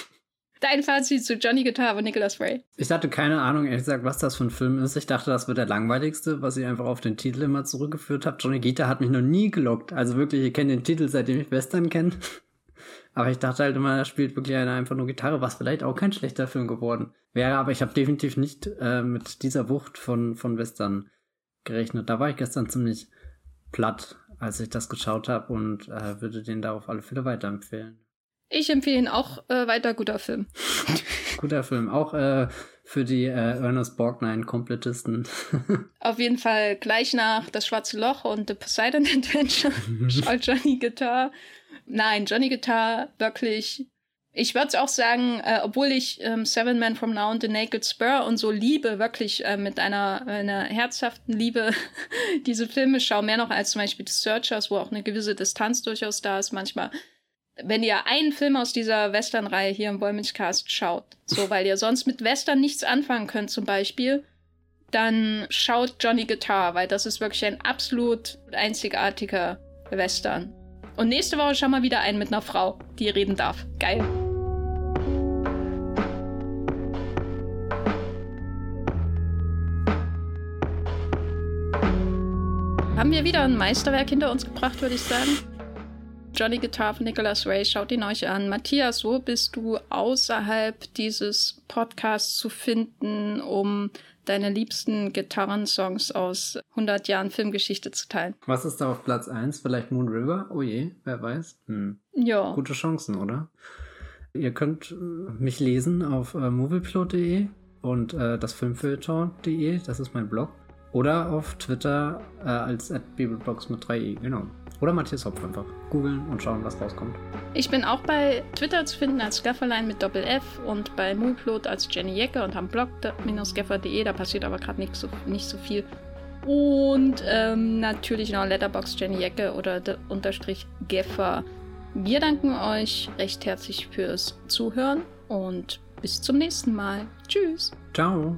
Dein Fazit zu Johnny Guitar und Nicholas Ray. Ich hatte keine Ahnung, ehrlich gesagt, was das für ein Film ist. Ich dachte, das wird der langweiligste, was ich einfach auf den Titel immer zurückgeführt habe. Johnny Guitar hat mich noch nie gelockt. Also wirklich, ich kenne den Titel, seitdem ich Western kenne. Aber ich dachte halt immer, er spielt wirklich eine einfach nur Gitarre, was vielleicht auch kein schlechter Film geworden wäre. Aber ich habe definitiv nicht äh, mit dieser Wucht von, von Western gerechnet. Da war ich gestern ziemlich platt, als ich das geschaut habe und äh, würde den da auf alle Fälle weiterempfehlen. Ich empfehle ihn auch äh, weiter, guter Film. guter Film, auch äh, für die äh, Ernest Borgnine-Komplettisten. Auf jeden Fall gleich nach Das Schwarze Loch und The Poseidon Adventure schaut Johnny Guitar. Nein, Johnny Guitar wirklich. Ich würde auch sagen, äh, obwohl ich ähm, Seven Men from Now und The Naked Spur und so liebe, wirklich äh, mit einer, einer herzhaften Liebe diese Filme schaue, mehr noch als zum Beispiel The Searchers, wo auch eine gewisse Distanz durchaus da ist manchmal wenn ihr einen Film aus dieser Western-Reihe hier im Wollmilchcast schaut, so weil ihr sonst mit Western nichts anfangen könnt zum Beispiel, dann schaut Johnny Guitar, weil das ist wirklich ein absolut einzigartiger Western. Und nächste Woche schauen wir wieder einen mit einer Frau, die reden darf. Geil. Haben wir wieder ein Meisterwerk hinter uns gebracht, würde ich sagen. Johnny Guitar von Nicholas Ray, schaut ihn euch an. Matthias, wo bist du außerhalb dieses Podcasts zu finden, um deine liebsten Gitarrensongs aus 100 Jahren Filmgeschichte zu teilen? Was ist da auf Platz 1? Vielleicht Moon River? Oh je, wer weiß. Hm. Ja. Gute Chancen, oder? Ihr könnt äh, mich lesen auf äh, movieplot.de und äh, das Filmfilter.de, das ist mein Blog. Oder auf Twitter äh, als bibelbox mit 3i, genau. Oder Matthias Hopf einfach. Googeln und schauen, was rauskommt. Ich bin auch bei Twitter zu finden als Gafferlein mit Doppel-F und bei Moonplot als Jenny Jecke und am Blog gaffer.de. Da passiert aber gerade nicht so, nicht so viel. Und ähm, natürlich noch Letterbox Jenny Jecke oder unterstrich Geffer. Wir danken euch recht herzlich fürs Zuhören und bis zum nächsten Mal. Tschüss. Ciao.